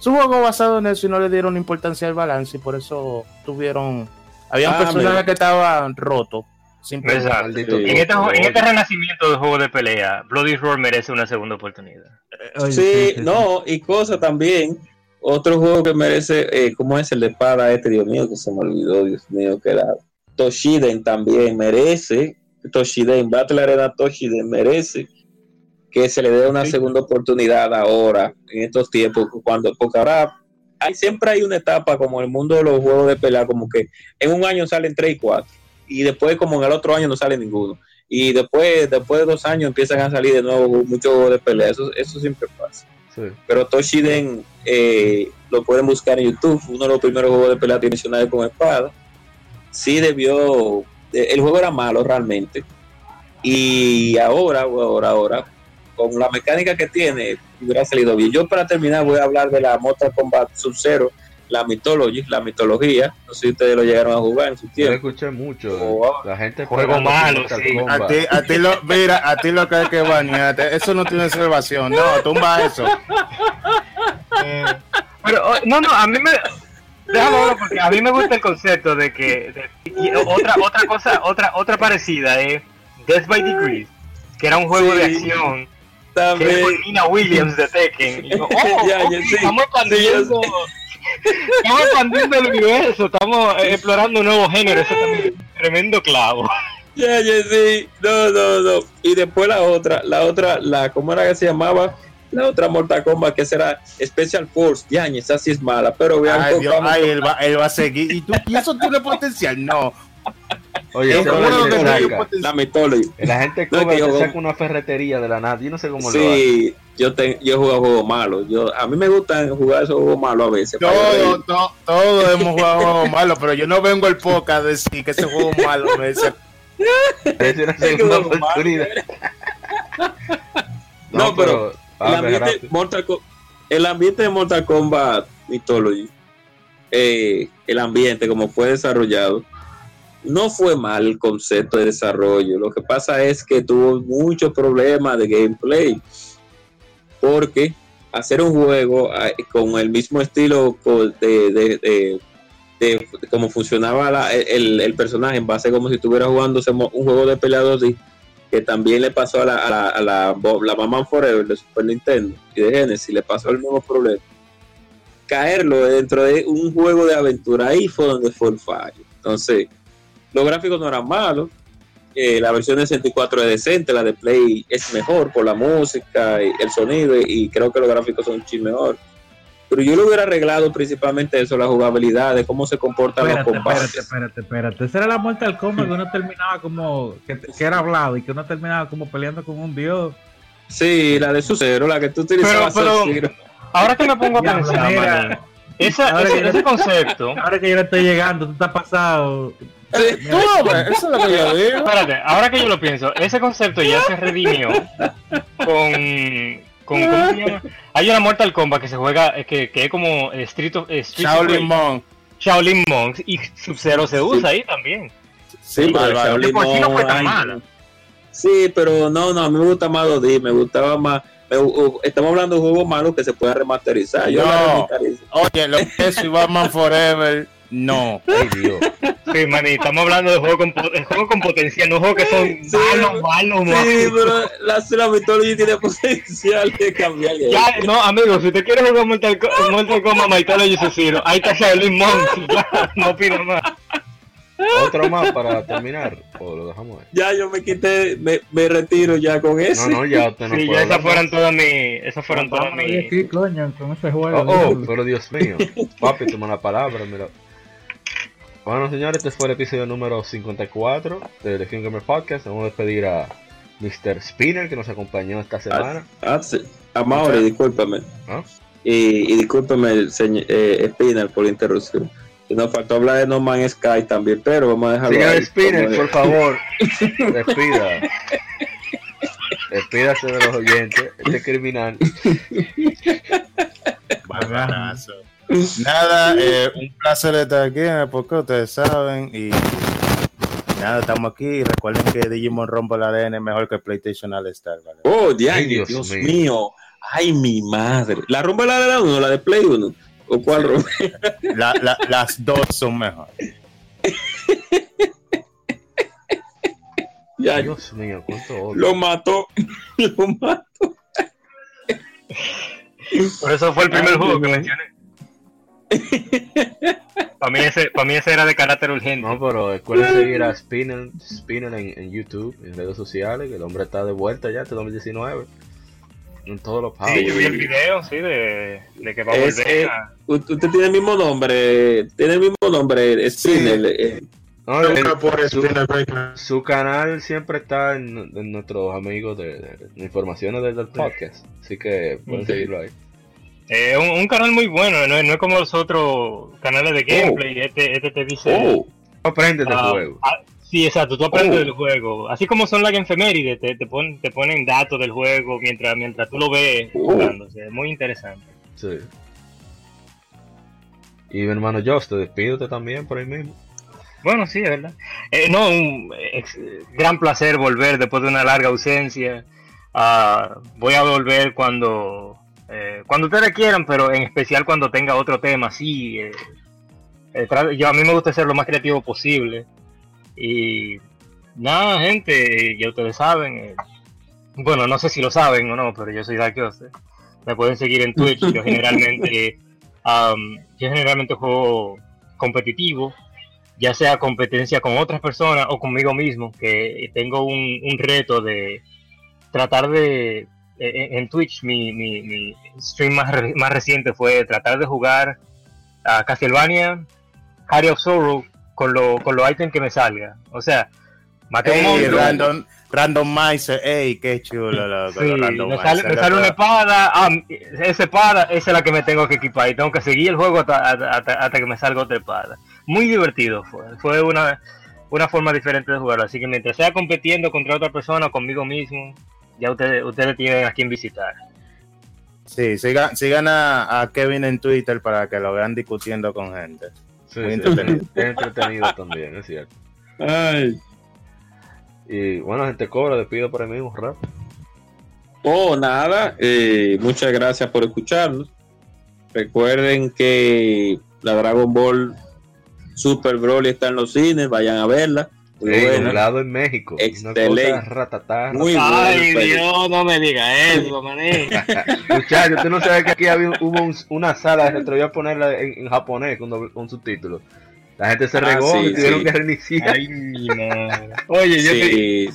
su juego basado en eso y no le dieron importancia al balance y por eso tuvieron, había un ah, personaje que estaba roto en, este, en, este, renacimiento de juego de pelea, Bloody Roar merece una segunda oportunidad. sí, no, y cosa también. Otro juego que merece, eh, como es el de espada este, Dios mío, que se me olvidó, Dios mío, que era Toshiden también merece, Toshiden, Battle Arena Toshiden merece que se le dé una segunda oportunidad ahora, en estos tiempos, cuando, porque ahora hay, siempre hay una etapa como el mundo de los juegos de pelea, como que en un año salen 3 y 4 y después como en el otro año no sale ninguno. Y después, después de dos años empiezan a salir de nuevo muchos juegos de pelea. Eso, eso siempre pasa. Pero Toshiden eh, lo pueden buscar en YouTube. Uno de los primeros juegos de pelea dimensionales con espada. Sí debió. Eh, el juego era malo realmente. Y ahora, ahora, ahora, con la mecánica que tiene, hubiera salido bien. Yo para terminar voy a hablar de la Mortal Kombat Sub-Zero la mitología, la mitología, no sé si ustedes lo llegaron a jugar en su tiempo. Yo escuché mucho, oh, la gente juego malo, A ti, a ti lo, mira, a ti lo que hay que bañarte, eso no tiene salvación, no, tumba eso. Eh, pero, oh, no, no, a mí me, déjame porque a mí me gusta el concepto de que, otra, otra cosa, otra, otra parecida es Death by Degrees, que era un juego de acción también. Que con Nina Williams de Tekken. Y oh, ya, ya, sí. Estamos expandiendo, estamos expandiendo el universo, estamos explorando un nuevo género, eso también es tremendo clavo. Ya, ya, sí, no, no, no. Y después la otra, la otra, la, ¿cómo era que se llamaba? La otra Mortal Kombat que será Special Force, ya, esa sí es mala, pero vean. Ay, Dios, ay él, va, él va a seguir. ¿Y, tú, ¿Y eso tiene potencial? No, Oye, es que la Mythology. La gente cobra no, saca una ferretería de la nada. Yo no sé cómo sí, lo hace. yo te, yo juego juegos malos. Yo, a mí me gusta jugar esos juegos malos a veces. Todos todo, todo hemos jugado juegos malos, pero yo no vengo al podcast a decir que ese juego malo me dice. Es una segunda oportunidad. no, no, pero, pero el, ambiente Mortal, el ambiente de Mortal Kombat Mythology, eh, el ambiente como fue desarrollado, no fue mal el concepto de desarrollo. Lo que pasa es que tuvo muchos problemas de gameplay. Porque hacer un juego ah, con el mismo estilo de, de, de, cómo funcionaba el, personaje, en base como si estuviera jugando un juego de peleadores que también le pasó a la, a la, a la, la Mama Forever de Super Nintendo y de Genesis, le pasó el mismo problema. Caerlo dentro de un juego de aventura, ahí fue donde fue el fallo. Entonces, los gráficos no eran malos. Eh, la versión de 64 es decente, la de Play es mejor por la música y el sonido y creo que los gráficos son un ching mejor. Pero yo lo hubiera arreglado principalmente eso, la jugabilidad, de cómo se comportan los combates. Espérate, espérate, espérate. Esa era la muerte al combo que uno terminaba como, que, era hablado y que uno terminaba como peleando con un dios. Sí, la de su cero, la que tú utilizabas. Pero, pero ahora que me pongo a pensar, esa, ese, ese, concepto. Ahora que yo le estoy llegando, tú estás pasado. Eh, eso es lo que yo digo. Espérate, ahora que yo lo pienso, ese concepto ya se redimió con. Con ¿Cómo se llama? Hay una Mortal Kombat que se juega, eh, que, que es como Street of. Street Shaolin Monk. Shaolin Monk y Sub-Zero se usa ahí también. Sí, sí pero Shaolin Monk. no fue tan mala. Sí, pero no, no, a mí me gusta más 2D, me gustaba más. estamos hablando de juegos malos que se pueda remasterizar. Yo no, oye, lo que es Batman Forever no. Ay, Dios. Sí, mani, estamos hablando de juegos con, juego con potencial, no juegos que son sí, malos, malos, malos. Sí, pero la, la Mythology tiene potencial de cambiar. Ya, no, amigo, si usted quiere jugar Mortal, Mortal Kombat Mythology Zero, ahí está Shaolin Monk, no pido más. Otro más para terminar, o lo dejamos ahí. Ya, yo me quité, me, me retiro ya con eso. No, no, ya usted no Sí, ya esas fueron todas mis, esas fueron todas mis. Sí, coño, con ese juego. Oh, oh pero Dios mío. Papi, toma la palabra, mira. Bueno, señores, este fue el episodio número 54 de The King Gamer Podcast. Vamos a despedir a Mr. Spinner que nos acompañó esta semana. Ah, ah sí. A Mauri, discúlpame. ¿Ah? Y, y discúlpame, señor, eh, Spinner, por la interrupción. Nos faltó hablar de No Man's Sky también, pero vamos a dejarlo. Señor Spinner, por favor, despida. Despídase de los oyentes, este criminal. abrazo. Nada, eh, un placer estar aquí en el ustedes saben. Y nada, estamos aquí. Recuerden que Digimon rompe el ADN mejor que PlayStation All Star. ¿vale? Oh, Dios, Dios mío. Ay, mi madre. ¿La rompe la ADN 1 la de Play 1? ¿O cuál rompe? La, la, las dos son mejores. ya, Dios mío, cuánto Lo mató. Lo mató. Por eso fue el primer juego que mencioné para, mí ese, para mí ese era de carácter urgente. No, pero recuerden seguir a Spinner, Spinner en, YouTube, en redes sociales, que el hombre está de vuelta ya, este 2019. En todos los pagos. Sí, yo vi el video, sí, de, de que va a volver eh, Usted tiene el mismo nombre, tiene el mismo nombre, Spinner. Eh. su, canal siempre está en, nuestros amigos de, informaciones del, podcast, así que pueden seguirlo ahí. Eh, un, canal muy bueno, no, es como los otros canales de gameplay. Oh. Este, este te dice. Oh. Aprendes del ah, juego. Ah, sí, exacto, tú aprendes oh. del juego. Así como son las efemérides, te, te, ponen, te ponen datos del juego mientras, mientras tú lo ves jugándose. Muy interesante. Sí. Y mi hermano Josh, te despido también por ahí mismo. Bueno, sí, es verdad. Eh, no, un gran placer volver después de una larga ausencia. Uh, voy a volver cuando eh, cuando ustedes quieran, pero en especial cuando tenga otro tema, sí. Eh, eh, yo a mí me gusta ser lo más creativo posible. Y nada, gente, ya ustedes saben. bueno, no sé si lo saben o no, pero yo soy Dark Me pueden seguir en Twitch. Yo generalmente, yo generalmente juego competitivo, ya sea competencia con otras personas o conmigo mismo, que tengo un reto de tratar de en, Twitch mi, mi, stream más, más reciente fue tratar de jugar a Castlevania, Harry of Sorrow con, lo, con los ítems que me salga. O sea, maté un monstruo. Random, randomizer, ey, qué chulo. Sí, me sale, me sale una espada, ah, esa espada, esa es la que me tengo que equipar y tengo que seguir el juego hasta, hasta, que me salga otra espada. Muy divertido fue, fue una, una forma diferente de jugarlo, así que mientras sea compitiendo contra otra persona o conmigo mismo, ya ustedes, ustedes tienen a quien visitar. Sí, sigan, sigan a, Kevin en Twitter para que lo vean discutiendo con gente. Muy entretenido. es entretenido también, es cierto. Ay. Y bueno, gente cobra, despido por ahí mismo, rap. Oh, nada, eh, muchas gracias por escucharnos. Recuerden que la Dragon Ball Super Broly está en los cines, vayan a verla. Muy lado en México. Excelente. Muy Ay, Dios, no me diga eso, mané. Muchachos, tú no sabes que aquí había, hubo una sala, se atrevió a ponerla en, japonés con, con subtítulos. La gente se ah, regó y tuvieron que reiniciar. Ay, Oye, yo sí,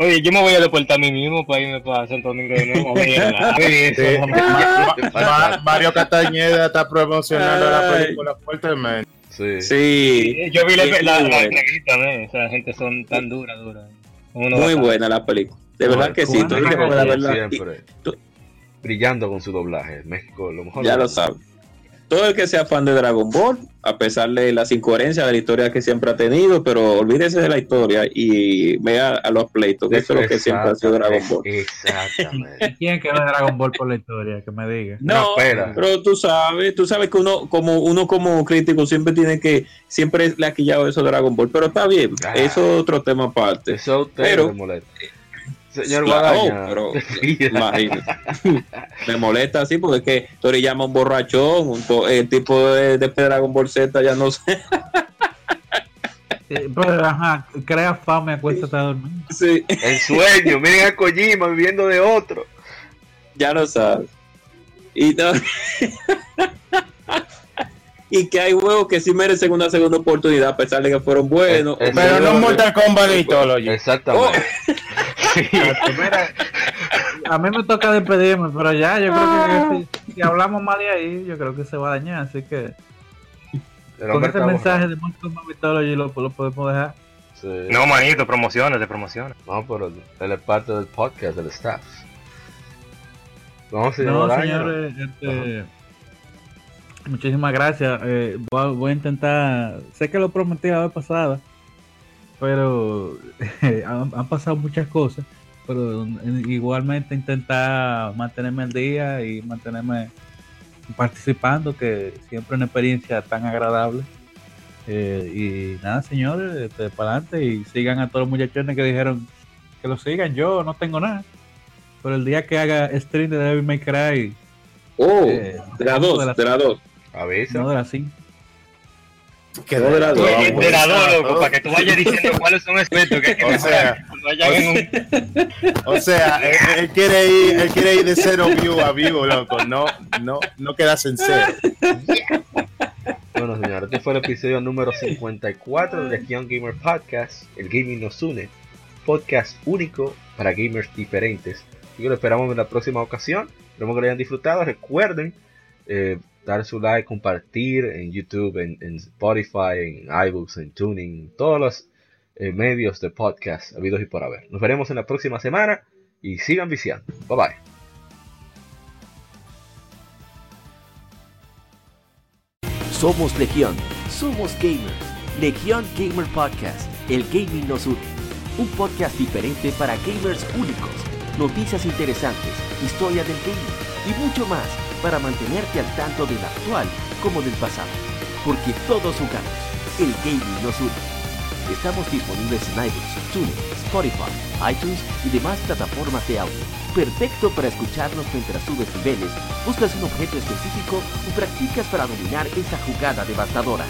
Oye, yo me voy a deportar a mí mismo para irme para Santo Domingo de nuevo. Mario Castañeda está promocionando la película fuertemente. Sí. sí. Yo vi la, la, la, ¿eh? O sea, gente son tan dura, dura. Muy buena la película. De verdad que sí. Tú, Brillando con su doblaje. México, lo mejor. Ya lo sabes todo el que sea fan de Dragon Ball, a pesar de las incoherencias de la historia que siempre ha tenido, pero olvídese de la historia y vea a los pleitos, que eso es lo que siempre ha sido Dragon Ball. Exactamente. ¿Quién que ve Dragon Ball por la historia? Que me diga. No, pero tú sabes, tú sabes que uno como uno como crítico siempre tiene que, siempre le ha quillado eso de Dragon Ball, pero está bien, eso es otro tema aparte. Eso pero, Señor Guadaña. pero me molesta así porque es que Toriyama un borrachón, un el tipo de, de Dragon Ball Z ya no sé. pero ajá, crea fama y acuéstate a dormir. Sí. El sueño, miren a Kojima viviendo de otro. Ya lo sabes. Y no. y que hay juegos que sí merecen una segunda oportunidad a pesar de que fueron buenos. pero no Mortal Kombat y todo. Exactamente. Oh. a mí me toca despedirme, pero ya, yo creo que si, hablamos mal de ahí, yo creo que se va a dañar, así que con este mensaje de Kombat Mythology lo, lo podemos dejar. No, manito, promociones, de promociones. No, pero él es parte del podcast, del staff. No, señores, este, muchísimas gracias. Eh, voy, a intentar, sé que lo prometí la vez pasada, pero han, pasado muchas cosas, pero igualmente intentar mantenerme al día y mantenerme participando, que siempre es una experiencia tan agradable. Eh, y nada, señores, este, para adelante y sigan a todos los muchachones que dijeron que lo sigan. Yo no tengo nada, pero el día que haga stream de Devil May Cry. Oh, eh, de la 2, de la 2. A veces. No, de la 5. Quedó de la dos. De la dos, loco, para que tú vayas diciendo cuáles son aspectos que, que o sea, o sea él, quiere ir, él quiere ir de cero view a vivo, loco. No, no, no quedas en cero. Bueno, señores, este fue el episodio número 54 de Young Gamer Podcast. El gaming nos une. Podcast único para gamers diferentes. Y lo esperamos en la próxima ocasión. Esperamos que lo hayan disfrutado. Recuerden eh, dar su like, compartir en YouTube, en, Spotify, en iBooks, en Tuning, todos los eh, medios de podcast habidos y por haber. Nos veremos en la próxima semana y sigan viciando. Bye bye. Somos Legión, somos gamers. Legión Gamer Podcast, el gaming nos une. Un podcast diferente para gamers únicos, noticias interesantes, historia del gaming y mucho más para mantenerte al tanto del actual como del pasado. Porque todos jugamos. El gaming nos une. Estamos disponibles en iBooks, TuneIn, Spotify, iTunes y demás plataformas de audio. Perfecto para escucharnos mientras subes niveles, buscas un objeto específico o practicas para dominar esa jugada devastadora.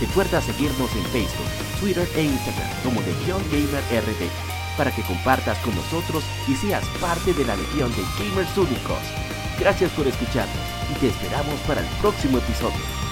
Recuerda seguirnos en Facebook, Twitter e Instagram como Legion Gamer RD para que compartas con nosotros y seas parte de la legión de gamers únicos. Gracias por escucharnos y te esperamos para el próximo episodio.